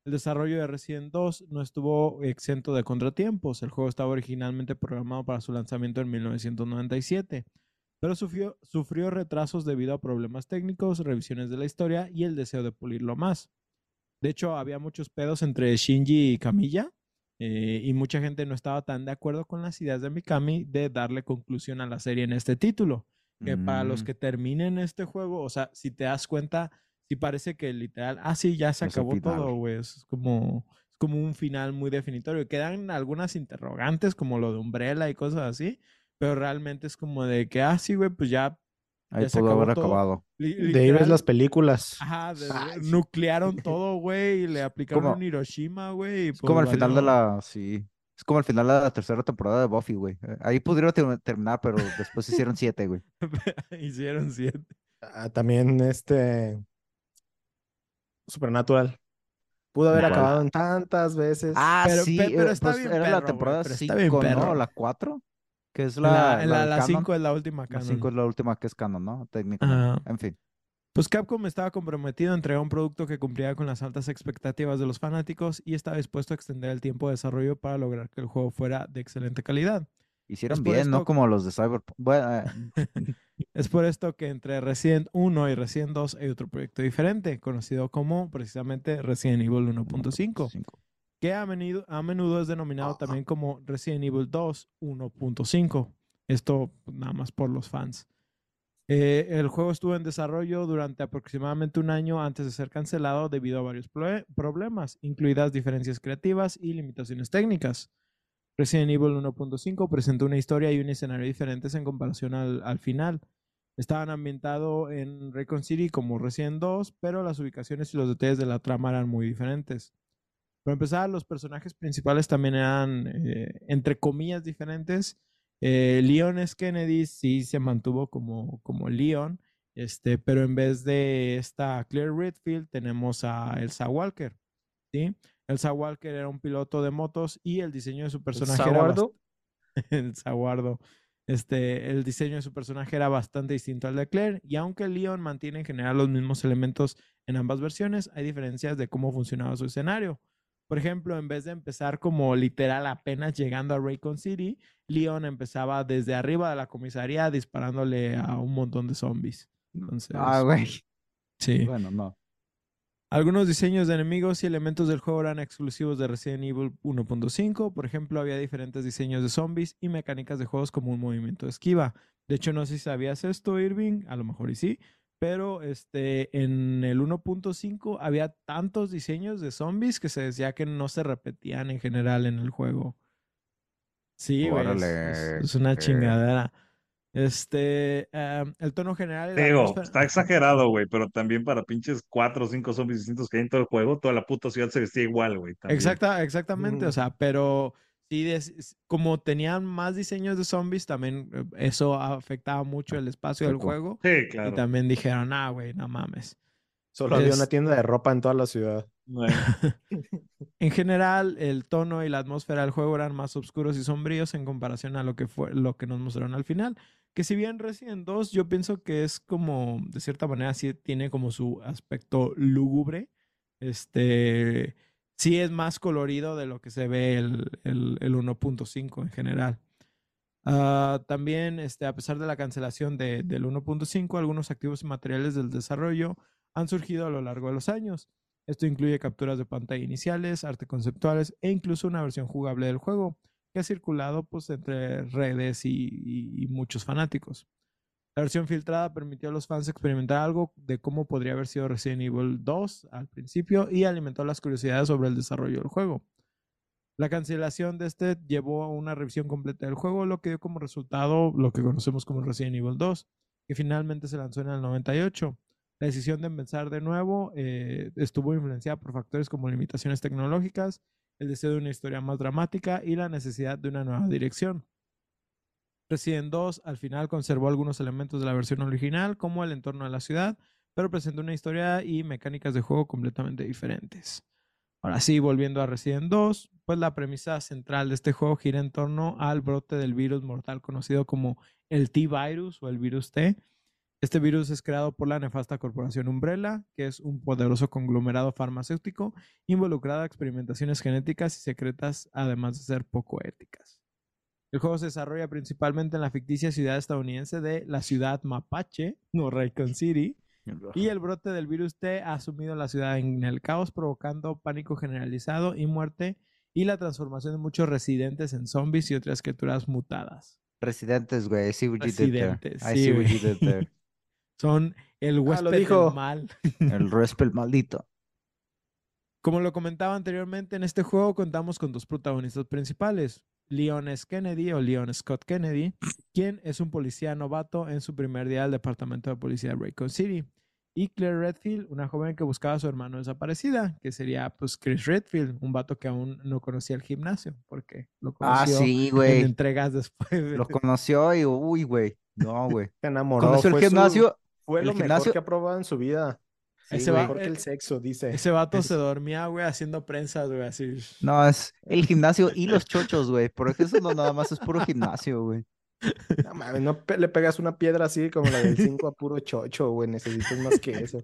El desarrollo de Resident 2 no estuvo exento de contratiempos. El juego estaba originalmente programado para su lanzamiento en 1997, pero sufrió, sufrió retrasos debido a problemas técnicos, revisiones de la historia y el deseo de pulirlo más. De hecho, había muchos pedos entre Shinji y Kamiya, eh, y mucha gente no estaba tan de acuerdo con las ideas de Mikami de darle conclusión a la serie en este título. Que para los Mm, que terminen este juego, o sea, si te das cuenta, sí parece que literal, ah, sí, ya se acabó todo, güey. Es como, es como un final muy definitorio. Quedan algunas interrogantes, como lo de Umbrella y cosas así, pero realmente es como de que, ah, sí, güey, pues ya, Ahí ya pudo haber todo. acabado. Li- De ahí ves las películas. Ajá, de- Ay, sí. nuclearon todo, güey, y le aplicaron como- Hiroshima, güey. Es como pues el final de la. Sí. Es como el final de la tercera temporada de Buffy, güey. Eh, Ahí pudieron ter- terminar, pero después hicieron siete, güey. Hicieron siete. Ah, también este Supernatural. Pudo haber acabado en tantas veces. Ah, Pero- sí. pe- pero eh, está pues bien era perro, la temporada pero está 5, bien ¿no? perro. La 4. Que es la. la, en la, del la canon. cinco es la última La canon. 5 es la última que es canon, ¿no? Técnicamente. En fin. Pues Capcom estaba comprometido a entregar un producto que cumpliera con las altas expectativas de los fanáticos y estaba dispuesto a extender el tiempo de desarrollo para lograr que el juego fuera de excelente calidad. Hicieron bien, no como los de Cyberpunk. Bueno, eh, Es por esto que entre Resident 1 y Resident 2 hay otro proyecto diferente, conocido como precisamente Resident Evil 1.5, cinco. Que a menudo, a menudo es denominado también como Resident Evil 2 1.5. Esto pues, nada más por los fans. Eh, el juego estuvo en desarrollo durante aproximadamente un año antes de ser cancelado debido a varios problemas, incluidas diferencias creativas y limitaciones técnicas. Resident Evil 1.5 presentó una historia y un escenario diferentes en comparación al, al final. Estaban ambientados en Raycon City como Resident 2, pero las ubicaciones y los detalles de la trama eran muy diferentes. Para empezar, los personajes principales también eran, eh, entre comillas, diferentes. Eh, Leon S. Kennedy sí se mantuvo como, como Leon, este, pero en vez de esta Claire Redfield tenemos a Elsa Walker. ¿sí? Elsa Walker era un piloto de motos y el diseño de su personaje era Saguardo. bast- el Saguardo. Este, el diseño de su personaje era bastante distinto al de Claire y aunque Leon mantiene en general los mismos elementos en ambas versiones, hay diferencias de cómo funcionaba su escenario. Por ejemplo, en vez de empezar como literal apenas llegando a Raycon City, Leon empezaba desde arriba de la comisaría disparándole a un montón de zombies. Entonces, Ah, güey. sí. Bueno, no. Algunos diseños de enemigos y elementos del juego eran exclusivos de Resident Evil 1.5. Por ejemplo, había diferentes diseños de zombies y mecánicas de juegos como un movimiento de esquiva. De hecho, no sé si sabías esto, Irving, a lo mejor y sí, pero este, en el 1.5 había tantos diseños de zombies que se decía que no se repetían en general en el juego. Sí, güey, es- es, una chingadera. Este, em, el tono general. Digo, atmósfera- está exagerado, güey, pero también para pinches cuatro o cinco zombies distintos que hay en todo el juego, toda la puta ciudad se vestía igual, güey. Exacta, exactamente, o Ujú. sea, pero sí, des- como tenían más diseños de zombies, también eh, eso afectaba mucho el espacio del juego. Sí, Y claro. también dijeron, ah, güey, no mames. Solo había una tienda de ropa en toda la ciudad. Bueno, En general, el tono y la atmósfera del juego eran más oscuros y sombríos en comparación a lo que fue lo que nos mostraron al final. Que si bien Resident 2, yo pienso que es como, de cierta manera, sí tiene como su aspecto lúgubre. Este, sí es más colorido de lo que se ve el, el, el 1.5 en general. Ah, también, este, a pesar de la cancelación de- del 1.5, algunos activos y materiales del desarrollo han surgido a lo largo de los años. Esto incluye capturas de pantalla iniciales, arte conceptuales e incluso una versión jugable del juego. que ha circulado pues entre redes y muchos fanáticos. La versión filtrada permitió a los fans experimentar algo de cómo podría haber sido Resident Evil 2 al principio y alimentó las curiosidades sobre el desarrollo del juego. La cancelación de este llevó a una revisión completa del juego, lo que dio como resultado lo que conocemos como Resident Evil 2, que finalmente se lanzó en el 98. La decisión de empezar de nuevo eh, estuvo influenciada por factores como limitaciones tecnológicas, el deseo de una historia más dramática y la necesidad de una nueva dirección. Resident 2 al final conservó algunos elementos de la versión original, como el entorno de la ciudad, pero presentó una historia y mecánicas de juego completamente diferentes. Ahora sí, volviendo a Resident 2, pues la premisa central de este juego gira en torno al brote del virus mortal conocido como el T-Virus o el virus T. Este virus es creado por la nefasta corporación Umbrella, que es un poderoso conglomerado farmacéutico involucrado a experimentaciones genéticas y secretas, además de ser poco éticas. El juego se desarrolla principalmente en la ficticia ciudad estadounidense de la ciudad Mapache, o Raycon City, y el brote del virus T ha sumido la ciudad en el caos, provocando pánico generalizado y muerte, y la transformación de muchos residentes en zombies y otras criaturas mutadas. Residentes, güey. I see what you did there. Residentes, I sí, see what you güey. did there. Son el huésped dijo. del mal. El Respel maldito. Como lo comentaba anteriormente, en este juego contamos con dos protagonistas principales. Leon S. Kennedy o Leon Scott Kennedy, quien es un policía novato en su primer día al departamento de policía de Raycon City. Y Claire Redfield, una joven que buscaba a su hermano desaparecida, que sería pues Chris Redfield, un vato que aún no conocía el gimnasio, porque lo Ah, conoció sí, en entregas después. de- Lo conoció y, uy, güey. No, güey. Se enamoró. Conoció el fue su- gimnasio. Fue el lo gimnasio- mejor que ha probado en su vida. Sí, Ese güey, va- mejor que eh, el sexo, dice. Ese vato Es- se dormía, güey, haciendo prensas, güey, así. No, es el gimnasio y los chochos, güey. Porque eso no nada más es puro gimnasio, güey. No mames, no pe- le pegas una piedra así como la del 5 a puro chocho, güey. Necesitas más que eso.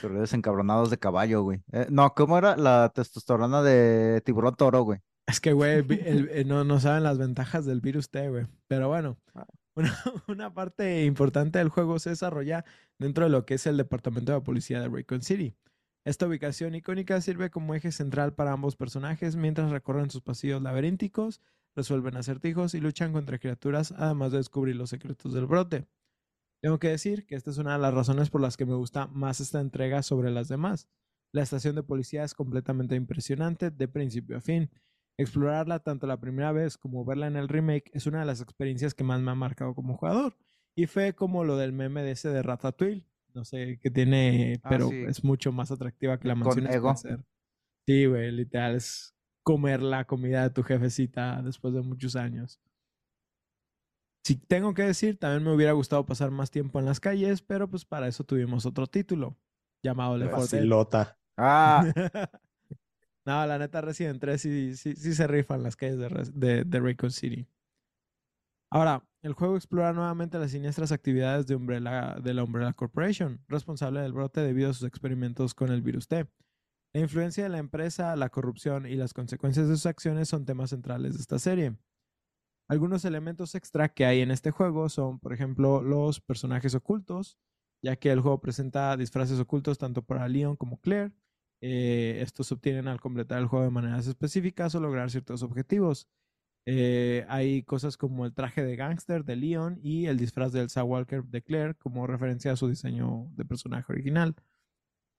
Pero encabronados de caballo, güey. Eh, no, ¿cómo era la testosterona de tiburón toro, güey? Es que, güey, el- eh, no, no saben las ventajas del virus T, güey. Pero bueno, Ah. Una, una parte importante del juego se desarrolla dentro de lo que es el departamento de policía de Raycon City. Esta ubicación icónica sirve como eje central para ambos personajes mientras recorren sus pasillos laberínticos, resuelven acertijos y luchan contra criaturas, además de descubrir los secretos del brote. Tengo que decir que esta es una de las razones por las que me gusta más esta entrega sobre las demás. La estación de policía es completamente impresionante de principio a fin. Explorarla tanto la primera vez como verla en el remake es una de las experiencias que más me ha marcado como jugador. Y fue como lo del meme de ese de Ratatouille. No sé qué tiene, Ah, pero sí. es mucho más atractiva que la Con mansión ego. Spencer. Sí, güey, literal es comer la comida de tu jefecita después de muchos años. Si tengo que decir, también me hubiera gustado pasar más tiempo en las calles, pero pues para eso tuvimos otro título llamado Left 4 Dead. Vacilota. Ah, no, la neta Resident 3 sí, sí, sí se rifan las calles de, de, Raycon City. Ahora, el juego explora nuevamente las siniestras actividades de, de la Umbrella Corporation, responsable del brote debido a sus experimentos con el virus T. La influencia de la empresa, la corrupción y las consecuencias de sus acciones son temas centrales de esta serie. Algunos elementos extra que hay en este juego son, por ejemplo, los personajes ocultos, ya que el juego presenta disfraces ocultos tanto para Leon como Claire. Eh, estos se obtienen al completar el juego de maneras específicas o lograr ciertos objetivos. Eh, hay cosas como el traje de gángster de Leon y el disfraz del Elsa Walker de Claire como referencia a su diseño de personaje original.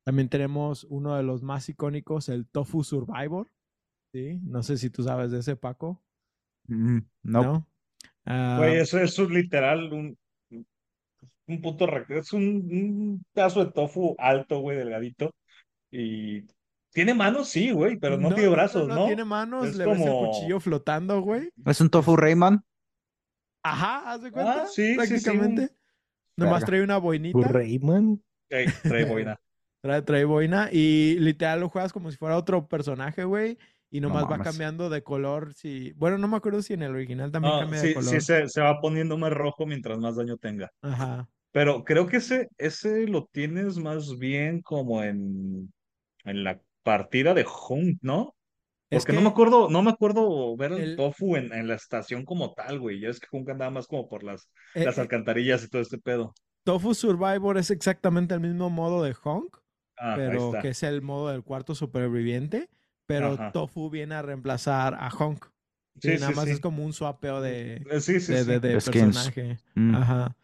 También tenemos uno de los más icónicos, el Tofu Survivor. ¿sí? No sé si tú sabes de ese, Paco. mm, no. ¿No? Ah, Güey, eso, eso es literal un, un puto recto. Es un, un pedazo de tofu alto, güey, delgadito. Y tiene manos, sí, güey, pero no, tiene brazos, ¿no? No, tiene manos, Es le ves el como- cuchillo flotando, güey. ¿Es un tofu Rayman? Ajá, haz de cuenta. Ah, sí, sí, sí, un- prácticamente. Nomás Verga. trae una boinita. ¿Tu Rayman? Trae boina. Trae, trae boina y literal lo juegas como si fuera otro personaje, güey. Y No nomás va cambiando de color. Si... Bueno, no me acuerdo si en el original también No, cambia de sí, color. sí se, se va poniendo más rojo mientras más daño tenga. Ajá. Pero creo que ese, ese lo tienes más bien como en, en la partida de Hunt, ¿no? Es Porque no que me acuerdo, no me acuerdo ver el, el- tofu en, en la estación como tal, güey. Ya es que Hunt andaba más como por las, eh, las eh, alcantarillas y todo este pedo. Tofu Survivor es exactamente el mismo modo de Honk, Ah, pero que es el modo del cuarto superviviente. Pero Ajá. Tofu viene a reemplazar a Honk. Sí, Sí, nada sí, más sí. es como un swapeo de, Eh, Sí, sí, de, de- personaje. Mm. Ajá.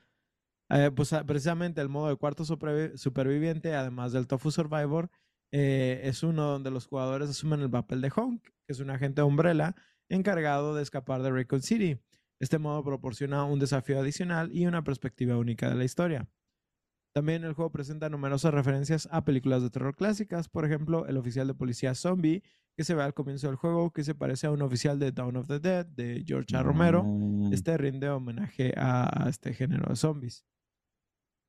Eh, pues ah, precisamente el modo de cuarto supervi- superviviente, además del Tofu Survivor, eh, es uno donde los jugadores asumen el papel de Honk, que es un agente de Umbrella encargado de escapar de Raycon City. Este modo proporciona un desafío adicional y una perspectiva única de la historia. También el juego presenta numerosas referencias a películas de terror clásicas, por ejemplo, el oficial de policía zombie, que se ve al comienzo del juego, que se parece a un oficial de Dawn of the Dead de George A. Romero. Mm. Este rinde homenaje a, a este género de zombies.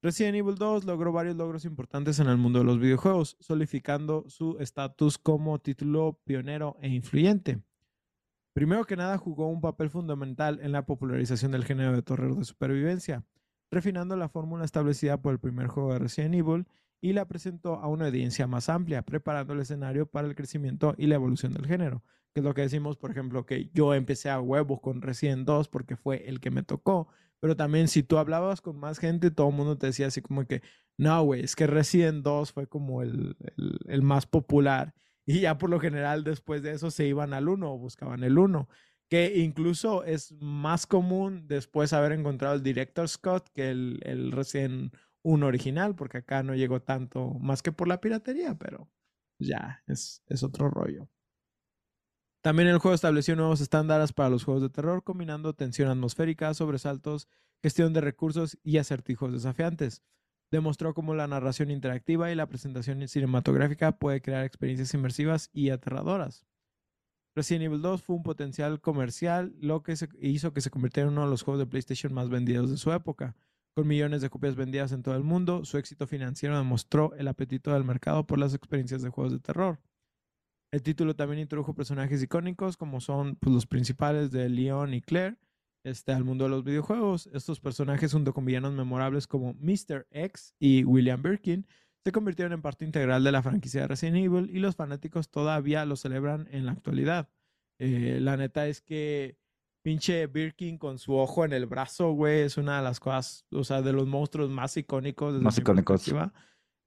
Resident Evil 2 logró varios logros importantes en el mundo de los videojuegos, solidificando su estatus como título pionero e influyente. Primero que nada, jugó un papel fundamental en la popularización del género de terror de supervivencia, refinando la fórmula establecida por el primer juego de Resident Evil y la presentó a una audiencia más amplia, preparando el escenario para el crecimiento y la evolución del género. Que es lo que decimos, por ejemplo, que yo empecé a huevo con Resident 2 porque fue el que me tocó. Pero también si tú hablabas con más gente, todo el mundo te decía así como que, no, güey, es que Resident 2 fue como el, el, más popular. Y ya por lo general después de eso se iban al 1 o buscaban el 1. Que incluso es más común después haber encontrado el Director Scott que el, el Resident 1 original, porque acá no llegó tanto más que por la piratería, pero ya es, es otro rollo. También el juego estableció nuevos estándares para los juegos de terror, combinando tensión atmosférica, sobresaltos, gestión de recursos y acertijos desafiantes. Demostró cómo la narración interactiva y la presentación cinematográfica puede crear experiencias inmersivas y aterradoras. Resident Evil 2 fue un potencial comercial, lo que hizo que se convirtiera en uno de los juegos de PlayStation más vendidos de su época. Con millones de copias vendidas en todo el mundo, su éxito financiero demostró el apetito del mercado por las experiencias de juegos de terror. El título también introdujo personajes icónicos como son pues, los principales de Leon y Claire este, al mundo de los videojuegos. Estos personajes, junto con villanos memorables como Mr. X y William Birkin, se convirtieron en parte integral de la franquicia de Resident Evil y los fanáticos todavía lo celebran en la actualidad. Eh, la neta es que pinche Birkin con su ojo en el brazo, güey, es una de las cosas, o sea, de los monstruos más icónicos. Desde Más mi icónicos.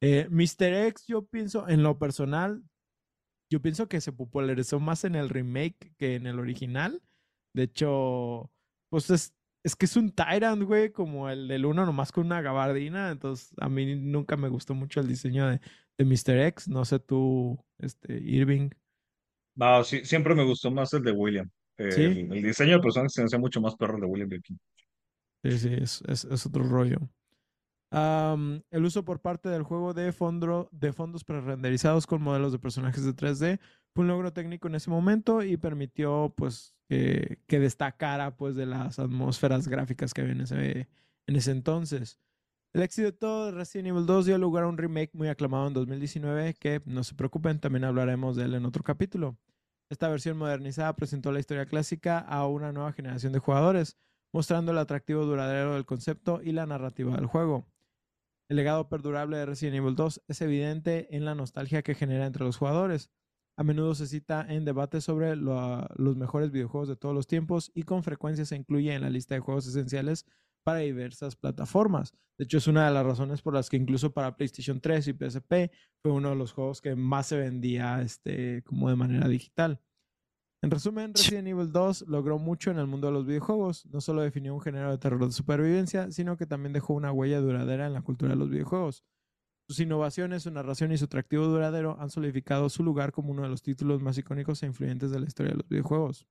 Eh, Mr. X, yo pienso, en lo personal, yo pienso que se popularizó más en el remake que en el original. De hecho, pues es, es que es un Tyrant, güey, como el del uno, nomás con una gabardina. Entonces, a mí nunca me gustó mucho el diseño de, de Mr. X. No sé tú, este, Irving. No, sí, siempre me gustó más el de William. Eh, ¿Sí? el, el diseño de personajes se me hacía mucho más perro el de William Birkin. Sí, sí, es, es, es otro rollo. El uso por parte del juego de, fondo, de fondos prerenderizados con modelos de personajes de 3D fue un logro técnico en ese momento y permitió pues que destacara pues de las atmósferas gráficas que había en ese, en ese entonces. El éxito de Resident Evil 2 dio lugar a un remake muy aclamado en 2019 que, no se preocupen, también hablaremos de él en otro capítulo. Esta versión modernizada presentó la historia clásica a una nueva generación de jugadores, mostrando el atractivo duradero del concepto y la narrativa del juego. El legado perdurable de Resident Evil 2 es evidente en la nostalgia que genera entre los jugadores. A menudo se cita en debates sobre lo- los mejores videojuegos de todos los tiempos y con frecuencia se incluye en la lista de juegos esenciales para diversas plataformas. De hecho, es una de las razones por las que incluso para PlayStation 3 y PSP fue uno de los juegos que más se vendía este, como de manera digital. En resumen, Resident Evil 2 logró mucho en el mundo de los videojuegos. No solo definió un género de terror de supervivencia, sino que también dejó una huella duradera en la cultura de los videojuegos. Sus innovaciones, su narración y su atractivo duradero han solidificado su lugar como uno de los títulos más icónicos e influyentes de la historia de los videojuegos.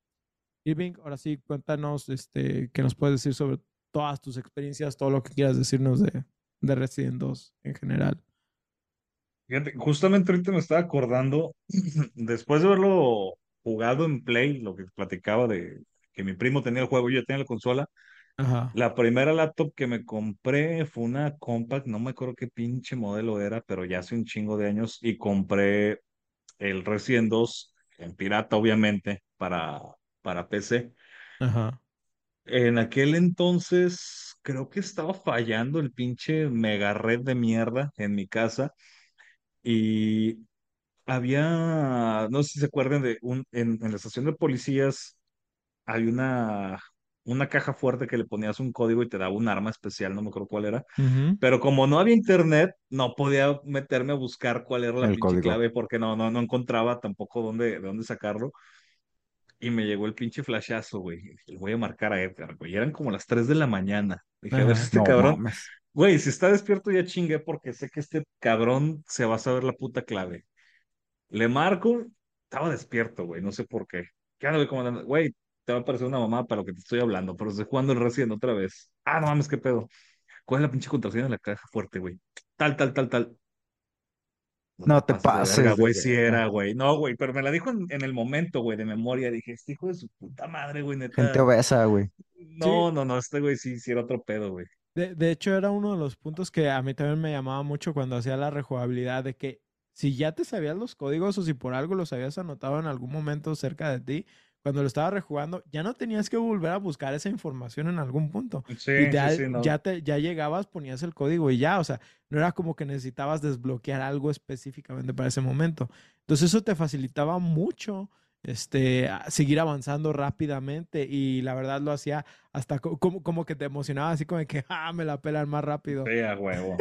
Irving, ahora sí, cuéntanos este, qué nos puedes decir sobre todas tus experiencias, todo lo que quieras decirnos de, de Resident 2 en general. Fíjate, justamente ahorita me estaba acordando, después de haberlo jugado en Play, lo que platicaba de que mi primo tenía el juego y yo tenía la consola, Ajá. la primera laptop que me compré fue una Compact, no me acuerdo qué pinche modelo era, pero ya hace un chingo de años, y compré el Resident 2 en pirata, obviamente, para, para PC. Ajá. En aquel entonces creo que estaba fallando el pinche mega red de mierda en mi casa y había, no sé si se acuerdan de un, en, en la estación de policías hay una, una caja fuerte que le ponías un código y te daba un arma especial, no me acuerdo cuál era. Pero como no había internet, no podía meterme a buscar cuál era la El pinche clave porque no, no, no encontraba tampoco dónde, de dónde sacarlo. y me llegó el pinche flashazo, güey. Le voy a marcar a Edgar, güey. Y eran como las 3 de la mañana. Dije, a ver si este No cabrón, mames. güey, si está despierto ya chingué porque sé que este cabrón se va a saber la puta clave. Le marco, estaba despierto, güey, no sé por qué. ¿Qué onda, güey? ¿Cómo? Güey, te va a parecer una mamá para lo que te estoy hablando, pero estoy jugando el Resident otra vez. Ah, no mames, qué pedo. ¿Cuál es la pinche contraseña de la caja fuerte, güey? Tal, tal, tal, tal. No te pases verga, güey, sí era, güey. No, güey, pero me la dijo en, en el momento, güey, de memoria. Dije, este hijo de su puta madre, güey, Gente neta. obesa, güey. No, no, no, este güey sí, sí era otro pedo, güey. De, de hecho, era uno de los puntos que a mí también me llamaba mucho cuando hacía la rejugabilidad, de que si ya te sabías los códigos o si por algo los habías anotado en algún momento cerca de ti, cuando lo estabas rejugando, ya no tenías que volver a buscar esa información en algún punto. Sí, y sí, ya, sí, no. ya, te, ya llegabas, ponías el código y ya, o sea, no era como que necesitabas desbloquear algo específicamente para ese momento. Entonces eso te facilitaba mucho este, seguir avanzando rápidamente y la verdad lo hacía hasta co- como, como que te emocionaba así como de que, ah, me la pelan más rápido. Sí, a huevo.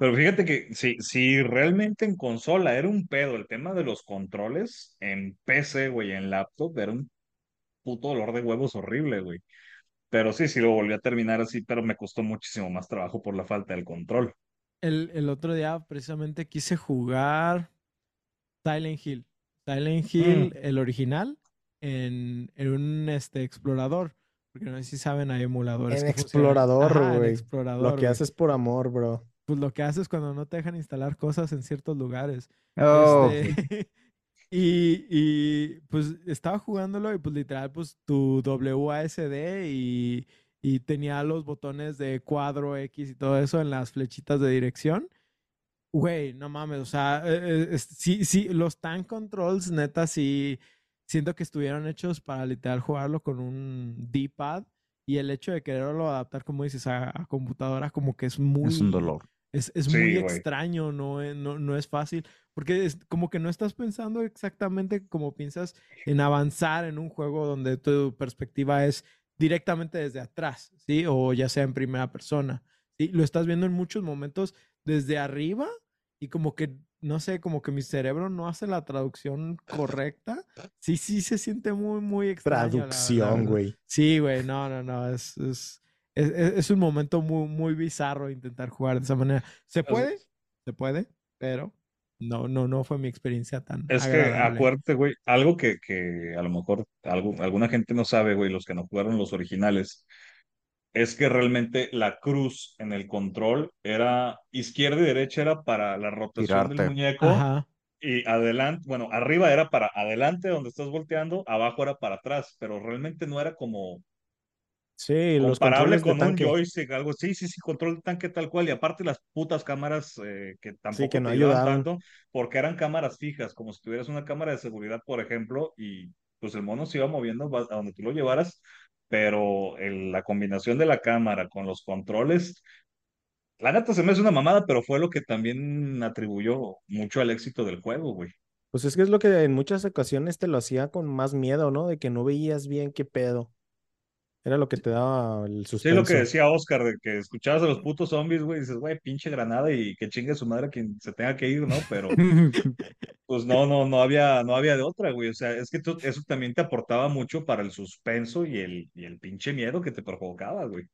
Pero fíjate que si, si realmente en consola era un pedo el tema de los controles, en PC, güey, en laptop, era un puto dolor de huevos horrible, güey. Pero sí, sí lo volví a terminar así, pero me costó muchísimo más trabajo por la falta del control. El, el otro día precisamente quise jugar Silent Hill. Silent Hill, el original, en, en un este, explorador. Porque no sé si saben, hay emuladores. En que explorador, güey. Lo que haces por amor, bro. Pues lo que haces cuando no te dejan instalar cosas en ciertos lugares. Oh, Este, y, y, pues estaba jugándolo y pues literal pues tu WASD y, y tenía los botones de cuadro X y todo eso en las flechitas de dirección. Güey, no mames, o sea, eh, eh, sí, sí, los tank controls, neta, sí, siento que estuvieron hechos para literal jugarlo con un D-pad y el hecho de quererlo adaptar, como dices, a, a computadora, como que es muy... es un dolor. Es, es Sí, muy extraño, no, es- no, no es fácil, porque es como que no estás pensando exactamente como piensas en avanzar en un juego donde tu perspectiva es directamente desde atrás, ¿sí? O ya sea en primera persona, ¿sí? Lo estás viendo en muchos momentos desde arriba y como que, no sé, como que mi cerebro no hace la traducción correcta. Sí, sí, se siente muy, muy extraño. Traducción, güey. Sí, güey, no, no, no, es, es, es, es- es un momento muy, muy bizarro intentar jugar de esa manera. ¿Se puede? Se puede, pero no, no, no fue mi experiencia tan Es que acuérdate, güey, algo que, que a lo mejor algo, alguna gente no sabe, güey, los que no jugaron los originales, es que realmente la cruz en el control era izquierda y derecha era para la rotación del muñeco Ajá, y adelante, bueno, arriba era para adelante donde estás volteando, abajo era para atrás, pero realmente no era como Sí, los comparable controles de con un joystick, algo así, sí, sí, control de tanque tal cual, y aparte las putas cámaras eh, que tampoco que no te ayudaban tanto, porque eran cámaras fijas, como si tuvieras una cámara de seguridad, por ejemplo, y pues el mono se iba moviendo a donde tú lo llevaras, pero el- la combinación de la cámara con los controles, la neta se me hace una mamada, pero fue lo que también atribuyó mucho al éxito del juego, güey. Pues es que es lo que en muchas ocasiones te lo hacía con más miedo, ¿no? De que no veías bien qué pedo. Era lo que te daba el Sí, lo suspenso. que decía Oscar, de que escuchabas a los putos zombies, güey, y dices, güey, pinche granada y que chingue su madre quien se tenga que ir, ¿no? Pero pues no, no, no había, no había de otra, güey. O sea, es que tú- eso también te aportaba mucho para el suspenso y el, y el pinche miedo que te provocaba, güey.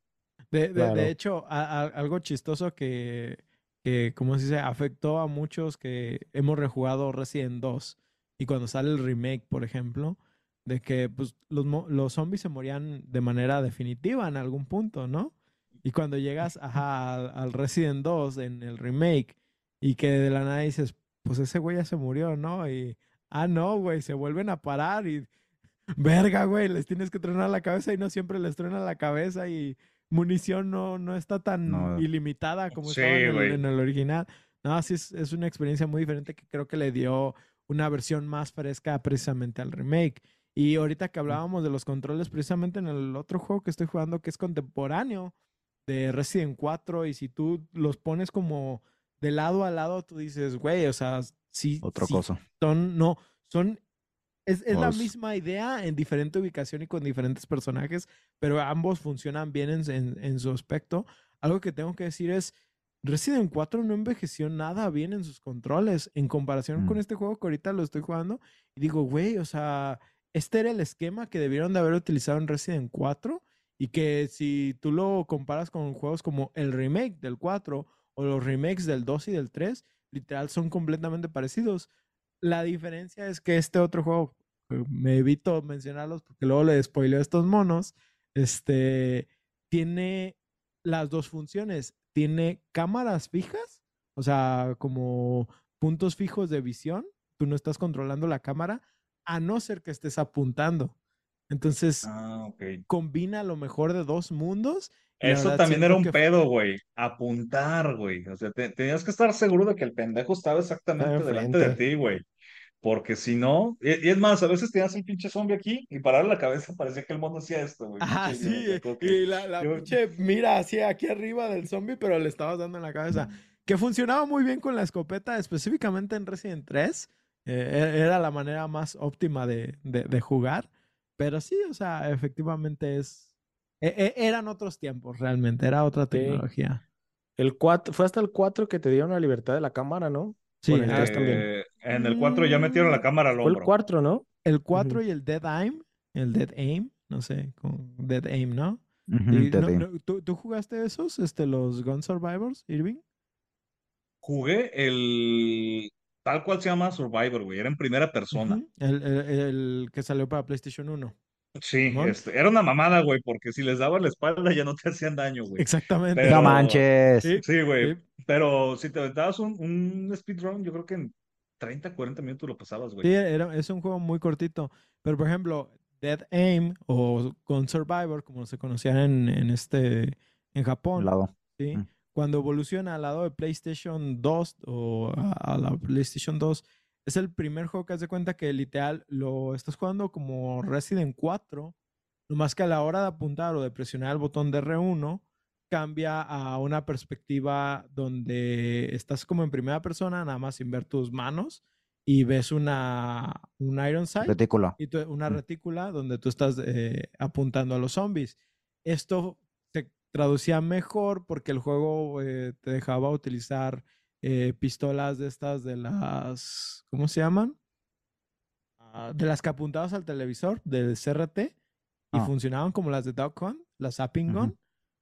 De, de- hecho, a- a- algo chistoso que, que, ¿cómo se dice? Afectó a muchos que hemos rejugado Resident 2 y cuando sale el remake, por ejemplo, de que pues, los, mo- los zombies se morían de manera definitiva en algún punto, ¿no? Y cuando llegas ajá, al, al Resident 2 en el remake y que de la nada dices, pues ese güey ya se murió, ¿no? Y, ah, no, güey, se vuelven a parar y, verga, güey, les tienes que tronar la cabeza y no siempre les truena la cabeza y munición no, no está tan No. ilimitada como Sí, estaba en el, güey. en el original. No, sí, es, es una experiencia muy diferente que creo que le dio una versión más fresca precisamente al remake. Y ahorita que hablábamos de los controles, precisamente en el otro juego que estoy jugando, que es contemporáneo de Resident 4, y si tú los pones como de lado a lado, tú dices, güey, o sea, sí, Otra sí cosa. son, no, son, es, es la misma idea en diferente ubicación y con diferentes personajes, pero ambos funcionan bien en, en- en su aspecto. Algo que tengo que decir es, Resident 4 no envejeció nada bien en sus controles en comparación con Mm. este juego que ahorita lo estoy jugando. Y digo, güey, o sea, este era el esquema que debieron de haber utilizado en Resident 4 y que si tú lo comparas con juegos como el remake del 4 o los remakes del 2 y del 3, literal son completamente parecidos. La diferencia es que este otro juego, me evito mencionarlos porque luego le spoileo a estos monos, este, tiene las dos funciones. Tiene cámaras fijas, o sea, como puntos fijos de visión. Tú no estás controlando la cámara, a no ser que estés apuntando. Entonces, Ah, combina lo mejor de dos mundos. Eso verdad también era un que- pedo, güey. Apuntar, güey. O sea, te- tenías que estar seguro de que el pendejo estaba exactamente delante de ti, güey. Porque si no, y, y es más, a veces tenías el pinche zombie aquí y parar la cabeza parecía que el mono hacía esto, güey. Ah, Pinche sí, eh, que y la, la yo- pinche mira hacia aquí arriba del zombie, pero le estabas dando en la cabeza. Que funcionaba muy bien con la escopeta, específicamente en Resident 3. Eh, era la manera más óptima de, de- de jugar. Pero sí, o sea, efectivamente es. e- e- eran otros tiempos, realmente. Era otra tecnología. El 4, fue hasta el 4 que te dieron la libertad de la cámara, ¿no? Sí, el eh, también. Eh, en el 4 ya metieron la cámara al Fue el hombro. 4, ¿no? el 4 Ujú. y el Dead Aim. El Dead Aim, no sé, con Dead Aim, ¿no? Y te no- digo. no, ¿tú, tú jugaste esos, este, los Gun Survivors, Irving? Jugué el tal cual se llama Survivor, güey. Era en primera persona. El, el- el que salió para PlayStation 1. Sí, este, era una mamada, güey, porque si les dabas la espalda ya no te hacían daño, güey. Exactamente. Pero- No manches. Sí, güey. sí. Pero si te aventabas un, un speedrun, yo creo que en 30, 40 minutos lo pasabas, güey. Sí, era, es un juego muy cortito. Pero, por ejemplo, Dead Aim o Gun Survivor, como se conocían en, en este, en Japón, Lado. ¿sí? Mm. Cuando evoluciona al lado de PlayStation 2 o a, a la PlayStation 2, es el primer juego que haz de cuenta que literal lo estás jugando como Resident 4, nomás que a la hora de apuntar o de presionar el botón de R1, cambia a una perspectiva donde estás como en primera persona, nada más sin ver tus manos, y ves una, un Iron Sight Retículo. y tú- una retícula donde tú estás eh, apuntando a los zombies. Esto traducía mejor porque el juego eh, te dejaba utilizar eh, pistolas de estas de las, ¿cómo se llaman? Ah, de las que apuntabas al televisor, del CRT, y Ah. funcionaban como las de Duck Hunt, la Zapping Gun.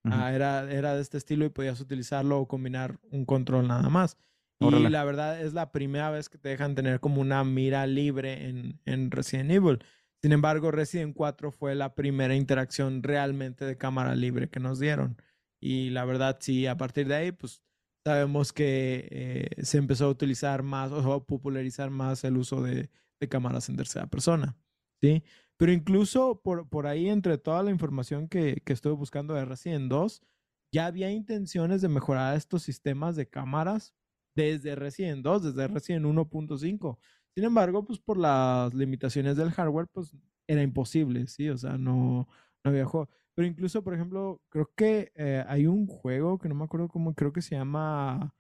Ah, era, era de este estilo y podías utilizarlo o combinar un control nada más. Y Órale. la verdad es la primera vez que te dejan tener como una mira libre en, en Resident Evil. Sin embargo, Resident 4 fue la primera interacción realmente de cámara libre que nos dieron. Y la verdad, sí, a partir de ahí, pues sabemos que eh, se empezó a utilizar más o a popularizar más el uso de, de cámaras en tercera persona. ¿sí? Pero incluso por, por ahí, entre toda la información que, que estuve buscando de Resident 2, ya había intenciones de mejorar estos sistemas de cámaras desde Resident 2, desde Resident 1.5. Sin embargo, pues por las limitaciones del hardware, pues era imposible, ¿sí? O sea, no, no había juego. Pero incluso, por ejemplo, creo que eh, hay un juego que no me acuerdo cómo, creo que se llama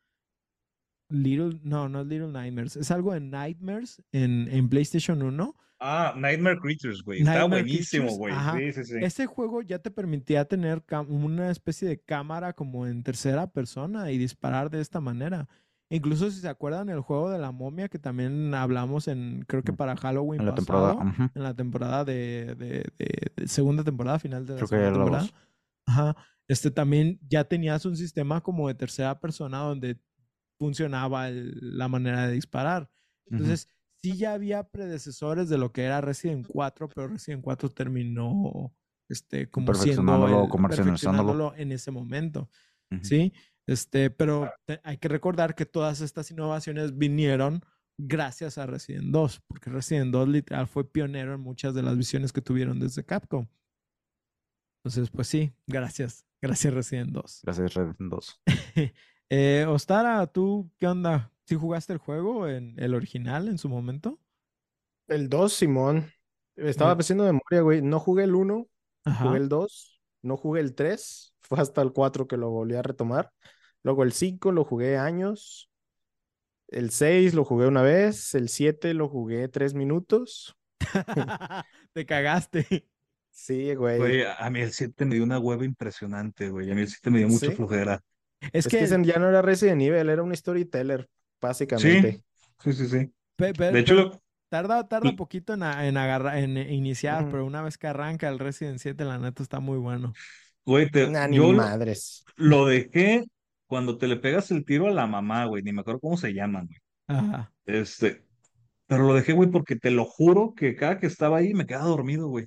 Little, no, no es Little Nightmares, es algo de Nightmares en, en PlayStation 1. Ah, Nightmare Creatures, güey. Está buenísimo, güey. Sí, sí, sí. Ese juego ya te permitía tener una especie de cámara como en tercera persona y disparar de esta manera. Incluso si se acuerdan el juego de la momia que también hablamos en, creo que Mm. para Halloween En la pasado, temporada. ujú. en la temporada de, de- de- de segunda temporada, final de la Creo que segunda la temporada. Ajá. Este también ya tenías un sistema como de tercera persona donde funcionaba el- la manera de disparar. Entonces, sí ya había predecesores de lo que era Resident 4, pero Resident 4 terminó este, como siendo Perfeccionándolo, el- comercializándolo. perfeccionándolo en ese momento. Ujú. ¿sí? Este, pero te- hay que recordar que todas estas innovaciones vinieron gracias a Resident 2, porque Resident 2 literal fue pionero en muchas de las visiones que tuvieron desde Capcom. Entonces, pues sí, gracias. Gracias Resident 2. Gracias, Red 2. Eh, Ostara, ¿tú qué onda? ¿Sí jugaste el juego en el original en su momento? El 2, Simón. Estaba Eh. haciendo memoria, güey. No jugué el 1, Ajá. jugué el 2, no jugué el 3. Fue hasta el 4 que lo volví a retomar. Luego el 5 lo jugué años. El 6 lo jugué una vez. El 7 lo jugué 3 minutos. Te cagaste. Sí, güey. Güey, a mí el 7 me dio una hueva impresionante, güey. A mí el 7 me dio mucha ¿Sí? flojera. Es, Es que, ya no era Resident Evil, era un storyteller, básicamente. Sí, sí, sí. pe- pe- De hecho, lo- Tarda, tarda poquito en, en agarrar, en iniciar, pero una vez que arranca el Resident 7, la neta está muy bueno. Güey, te- Nah, ni yo lo, madres. lo dejé cuando te le pegas el tiro a la mamá, güey. Ni me acuerdo cómo se llaman, güey. Ajá. Este, pero lo dejé, güey, porque te lo juro que cada que estaba ahí me quedaba dormido, güey.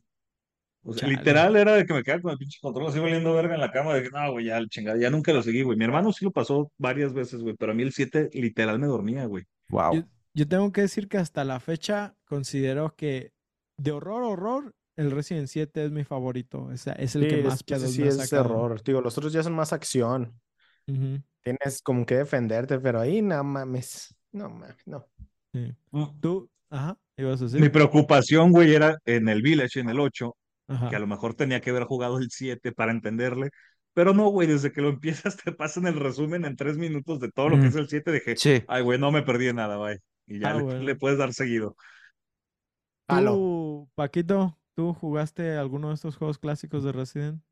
O sea, Chale. literal era de que me quedaba con el pinche control así valiendo verga en la cama, de que no, güey, ya, chingada, ya nunca lo seguí, güey. Mi hermano sí lo pasó varias veces, güey, pero a mí el 7 literal me dormía, güey. Wow. Yo, yo tengo que decir que hasta la fecha considero que de horror a horror, el Resident 7 es mi favorito. O sea, es el Sí, que es- más ese pedos sí me ha es sacado. error. Digo, los otros ya son más acción. Tienes como que defenderte, pero ahí no mames. No mames, no. sí. Tú, ajá, ibas a decir. Mi preocupación, güey, era en el Village, en el 8, Ajá. que a lo mejor tenía que haber jugado el 7 para entenderle. Pero no, güey, desde que lo empiezas te pasan el resumen en tres minutos de todo lo que Mm. es el 7. Dije, Sí. ay, güey, no me perdí nada, güey. Y ya Ah, le, puedes dar seguido. Palo. Tú, Paquito, ¿tú jugaste alguno de estos juegos clásicos de Resident?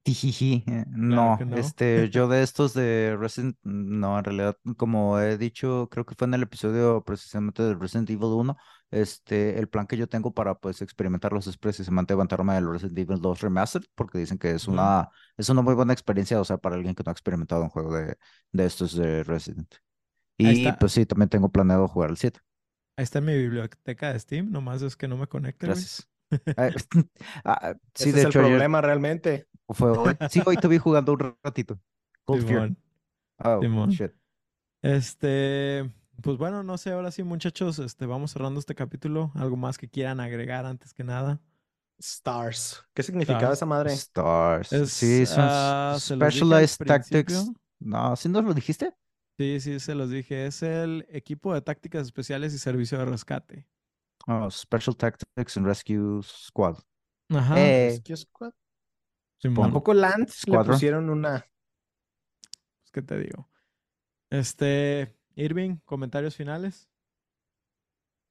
Eh, No, no. este, yo de estos de Resident, no, en realidad, como he dicho, creo que fue en el episodio precisamente de Resident Evil 1, este, el plan que yo tengo para, pues, experimentarlos es precisamente aventarme el Resident Evil 2 Remastered, porque dicen que es una, es una muy buena experiencia, o sea, para alguien que no ha experimentado un juego de, de estos de Resident. Y, pues, sí, también tengo planeado jugar el 7, Ahí está en mi biblioteca de Steam, nomás es que no me conecte, gracias. Eh, ah, sí, Ese de es hecho, el problema realmente. fue hoy, sí, hoy te vi jugando un ratito. Cold. Oh, Simón. shit. Este, pues bueno, no sé, ahora sí, muchachos, este, vamos cerrando este capítulo. ¿Algo más que quieran agregar antes que nada? Stars. ¿Qué significaba Stars. esa madre? Stars. Es, sí, son ah, Specialized Tactics. No, ¿sí nos lo dijiste? Sí, sí, se los dije. Es el equipo de tácticas especiales y servicio de rescate. Oh, Special Tactics and Rescue Squad. Ajá. Eh, Rescue Squad. Simón, Tampoco Lance le pusieron una. pues, ¿qué te digo? Este, Irving, comentarios finales.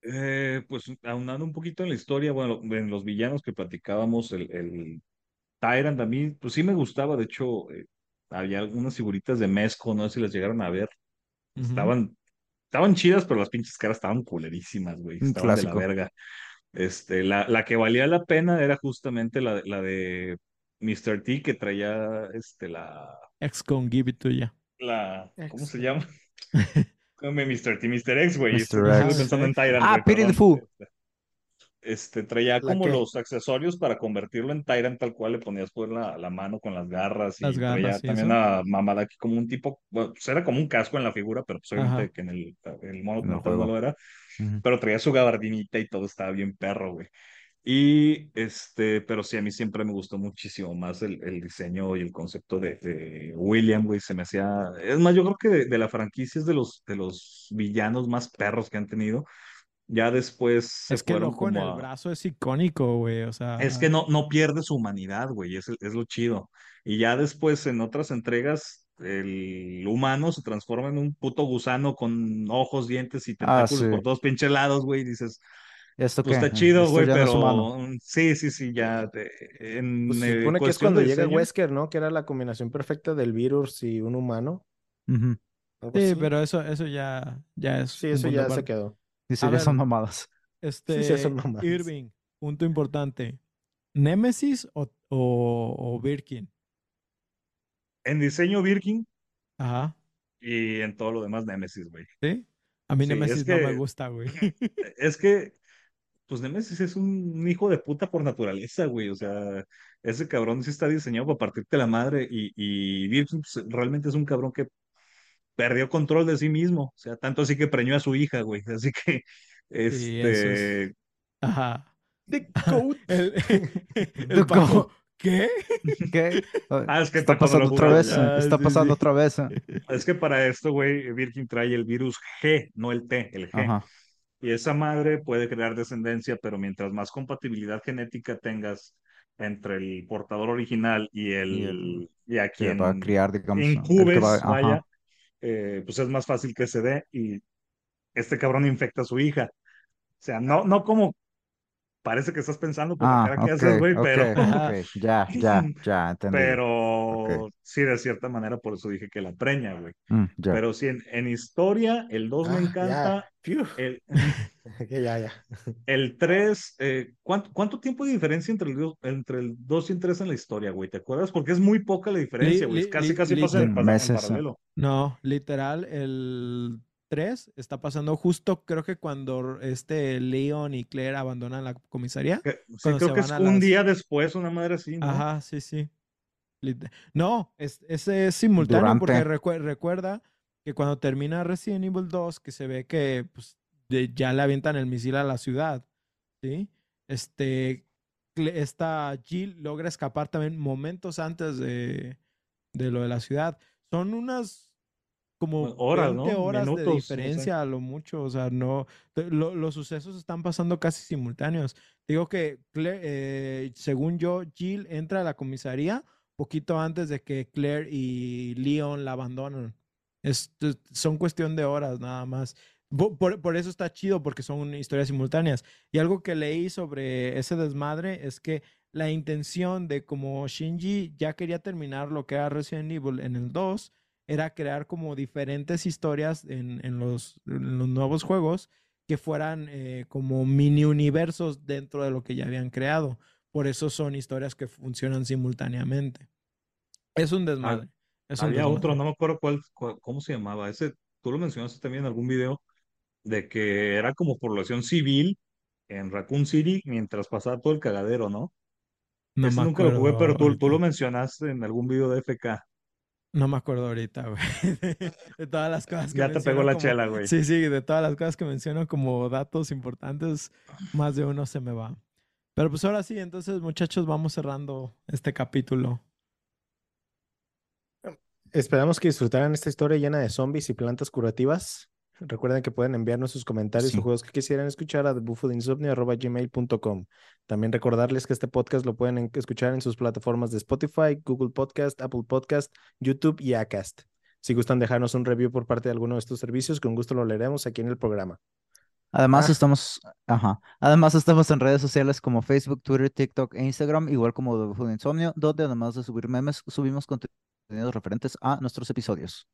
Eh, pues aunando un poquito en la historia, bueno, en los villanos que platicábamos, el, el Tyrant a mí, pues sí me gustaba, de hecho, eh, había algunas figuritas de Mezco, no sé si las llegaron a ver, estaban, estaban chidas, pero las pinches caras estaban culerísimas, güey, estaban de la verga. Este, la, la que valía la pena era justamente la, la de Mr. T, que traía, este, la, Ex-con Give It To Ya. la, ¿cómo se llama? Mr. T, Mr. X, güey. X. pensando en Tyrant, Ah, güey, the perdón. Fool. Este, traía ¿La como qué? los accesorios para convertirlo en Tyrant, tal cual le ponías por la, la mano con las garras y traía también eso. una mamada aquí como un tipo, bueno, pues era como un casco en la figura, pero pues obviamente Ajá. que en el, el mono no juego. lo era, pero traía su gabardinita y todo estaba bien perro, güey. Y este, pero sí, a mí siempre me gustó muchísimo más el, el diseño y el concepto de, de William, güey, se me hacía, es más, yo creo que de, de la franquicia es de los, de los villanos más perros que han tenido. Ya después se Es que el ojo en como el a- brazo es icónico, güey. O sea, es que no, no pierde su humanidad, güey, es, es lo chido. Y ya después en otras entregas, el humano se transforma en un puto gusano con ojos, dientes y Ah, tentáculos sí. por todos pinches lados, güey, y dices, ¿Esto pues qué? está chido, güey, ya no es pero sí, sí, sí, ya te- en Pues se eh, supone que es cuando llega diseño, Wesker, ¿no? Que era la combinación perfecta del virus y un humano. Sí, así. pero eso, eso ya, ya es. Sí, eso ya se quedó. Dice, ya son mamadas. Este, sí, son mamadas. Irving, punto importante. ¿Nemesis o, o, o Birkin? en diseño Birkin Ajá. y en todo lo demás Nemesis, güey. ¿Sí? A mí Sí, es Nemesis no me gusta, güey. Es que, pues Nemesis es un hijo de puta por naturaleza, güey. O sea, ese cabrón sí está diseñado para partirte la madre. Y, y Birkin pues, realmente es un cabrón que perdió control de sí mismo. O sea, tanto así que preñó a su hija, güey. Así que, Sí, es- este. Ajá. The Goat. El, The el Paco, goat. ¿qué? ¿Qué? Ah, es que Está pasando otra vez. ya- Ah, Está sí, pasando sí. otra vez. eh. Es que para esto, güey, Virgin trae el virus G, no el T, el G. Ajá. Y esa madre puede crear descendencia, pero mientras más compatibilidad genética tengas entre el portador original y el Y el- y a Que quien va a criar, digamos. el que incubes, va- ajá. vaya, eh, pues es más fácil que se dé y este cabrón infecta a su hija. O sea, no, no como parece que estás pensando por la Ah, cara que ok, haces, güey, ok, pero, ok. Ya, ya, ya, entendí. pero sí, de cierta manera, por eso dije que la preña, güey. Mm. Pero sí, en, en historia, el 2 me Ah, ya. encanta. Fiu. El, Que ya, ya. El 3, eh, ¿cuánto, cuánto tiempo de diferencia entre el, entre el 2 y el 3 en la historia, güey? ¿Te acuerdas? Porque es muy poca la diferencia, güey. li- Casi, li- casi li- pasa en, li- pasa en meses, ¿no? paralelo. No, literal, el 3 está pasando justo, creo que cuando este Leon y Claire abandonan la comisaría. Que- Sí, creo que es un las- día después, una madre así, ¿no? Ajá, sí, sí. No, es, ese es simultáneo porque Durante. recue- recuerda que cuando termina Resident Evil 2, que se ve que pues, de- ya le avientan el misil a la ciudad, ¿sí? Este, esta Jill logra escapar también momentos antes de, de lo de la ciudad. Son unas como horas, 20 ¿no? horas de Minutos, sé. diferencia a lo mucho, o sea, no, lo- los sucesos están pasando casi simultáneos. Digo que, Claire- eh, según yo, Jill entra a la comisaría poquito antes de que Claire y Leon la abandonan. Es- son cuestión de horas nada más. Por, por eso está chido, porque son historias simultáneas. Y algo que leí sobre ese desmadre es que la intención de como Shinji ya quería terminar lo que era Resident Evil en el 2, era crear como diferentes historias en, en los, en los nuevos juegos que fueran eh, como mini universos dentro de lo que ya habían creado. Por eso son historias que funcionan simultáneamente. Es un desmadre. es un Había otro, desmadre. no me acuerdo cuál, cuál- cómo se llamaba. Ese, tú lo mencionaste también en algún video, de que era como población civil en Raccoon City mientras pasaba todo el cagadero, ¿no? No Ese me nunca lo jugué, acuerdo pero tú, tú lo mencionaste en algún video de FK. No me acuerdo ahorita, güey. De, de todas las cosas que Ya te pegó la como- chela, güey. Sí, sí, de todas las cosas que menciono como datos importantes, más de uno se me va. Pero pues ahora sí, entonces muchachos, vamos cerrando este capítulo. Esperamos que disfrutaran esta historia llena de zombies y plantas curativas. Recuerden que pueden enviarnos sus comentarios Sí. o juegos que quisieran escuchar a bufodeinsomnio.gmail.com. También recordarles que este podcast lo pueden en- escuchar en sus plataformas de Spotify, Google Podcast, Apple Podcast, YouTube y Acast. Si gustan dejarnos un review por parte de alguno de estos servicios, con gusto lo leeremos aquí en el programa. Además Ah. estamos, ajá, además estamos en redes sociales como Facebook, Twitter, TikTok e Instagram, igual como The Insomnio, donde además de subir memes, subimos contenidos referentes a nuestros episodios.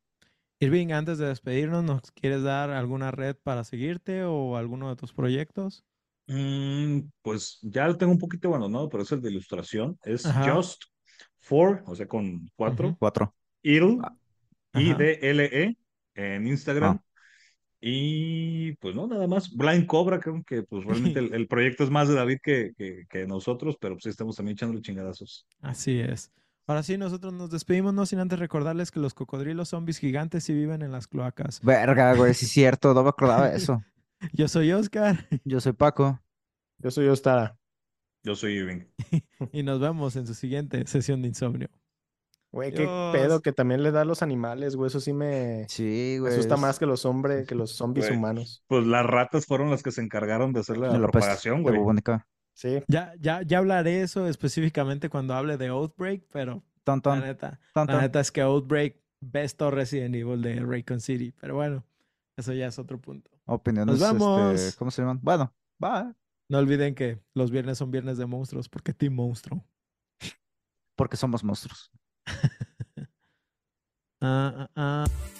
Irving, antes de despedirnos, ¿nos quieres dar alguna red para seguirte o alguno de tus proyectos? Mm, pues ya lo tengo un poquito abandonado, pero es el de ilustración. Es Ajá. Just For, o sea, con cuatro. Cuatro. Il, Ah. Ajá. I-D-L-E, en Instagram. Ah. Y pues no, nada más. Blind Cobra, creo que pues realmente el, el proyecto es más de David que, que, que nosotros, pero pues estamos también echándole chingadazos. Así es. Ahora sí, nosotros nos despedimos, no sin antes recordarles que los cocodrilos zombies gigantes sí viven en las cloacas. Verga, güey, sí es cierto, no me acordaba de eso. Yo soy Oscar Yo soy Paco. Yo soy Ostara. Yo soy Irving. y nos vemos en su siguiente sesión de insomnio. Güey, qué Dios. pedo que también le da a los animales, güey. Eso sí me, Sí, güey. asusta es más que los hombres, que los zombies Güey. humanos. Pues las ratas fueron las que se encargaron de hacer la la propagación, güey. Sí. Ya, ya, ya hablaré eso específicamente cuando hable de Outbreak, pero Tan, la tan, neta, la neta es que Outbreak best of Resident Evil de Raycon City. Pero bueno, eso ya es otro punto. Opiniones, vamos. este, ¿cómo se llaman? Bueno, va, No olviden que los viernes son viernes de monstruos porque Team Monstruo. porque somos monstruos. Ah, ah, ah.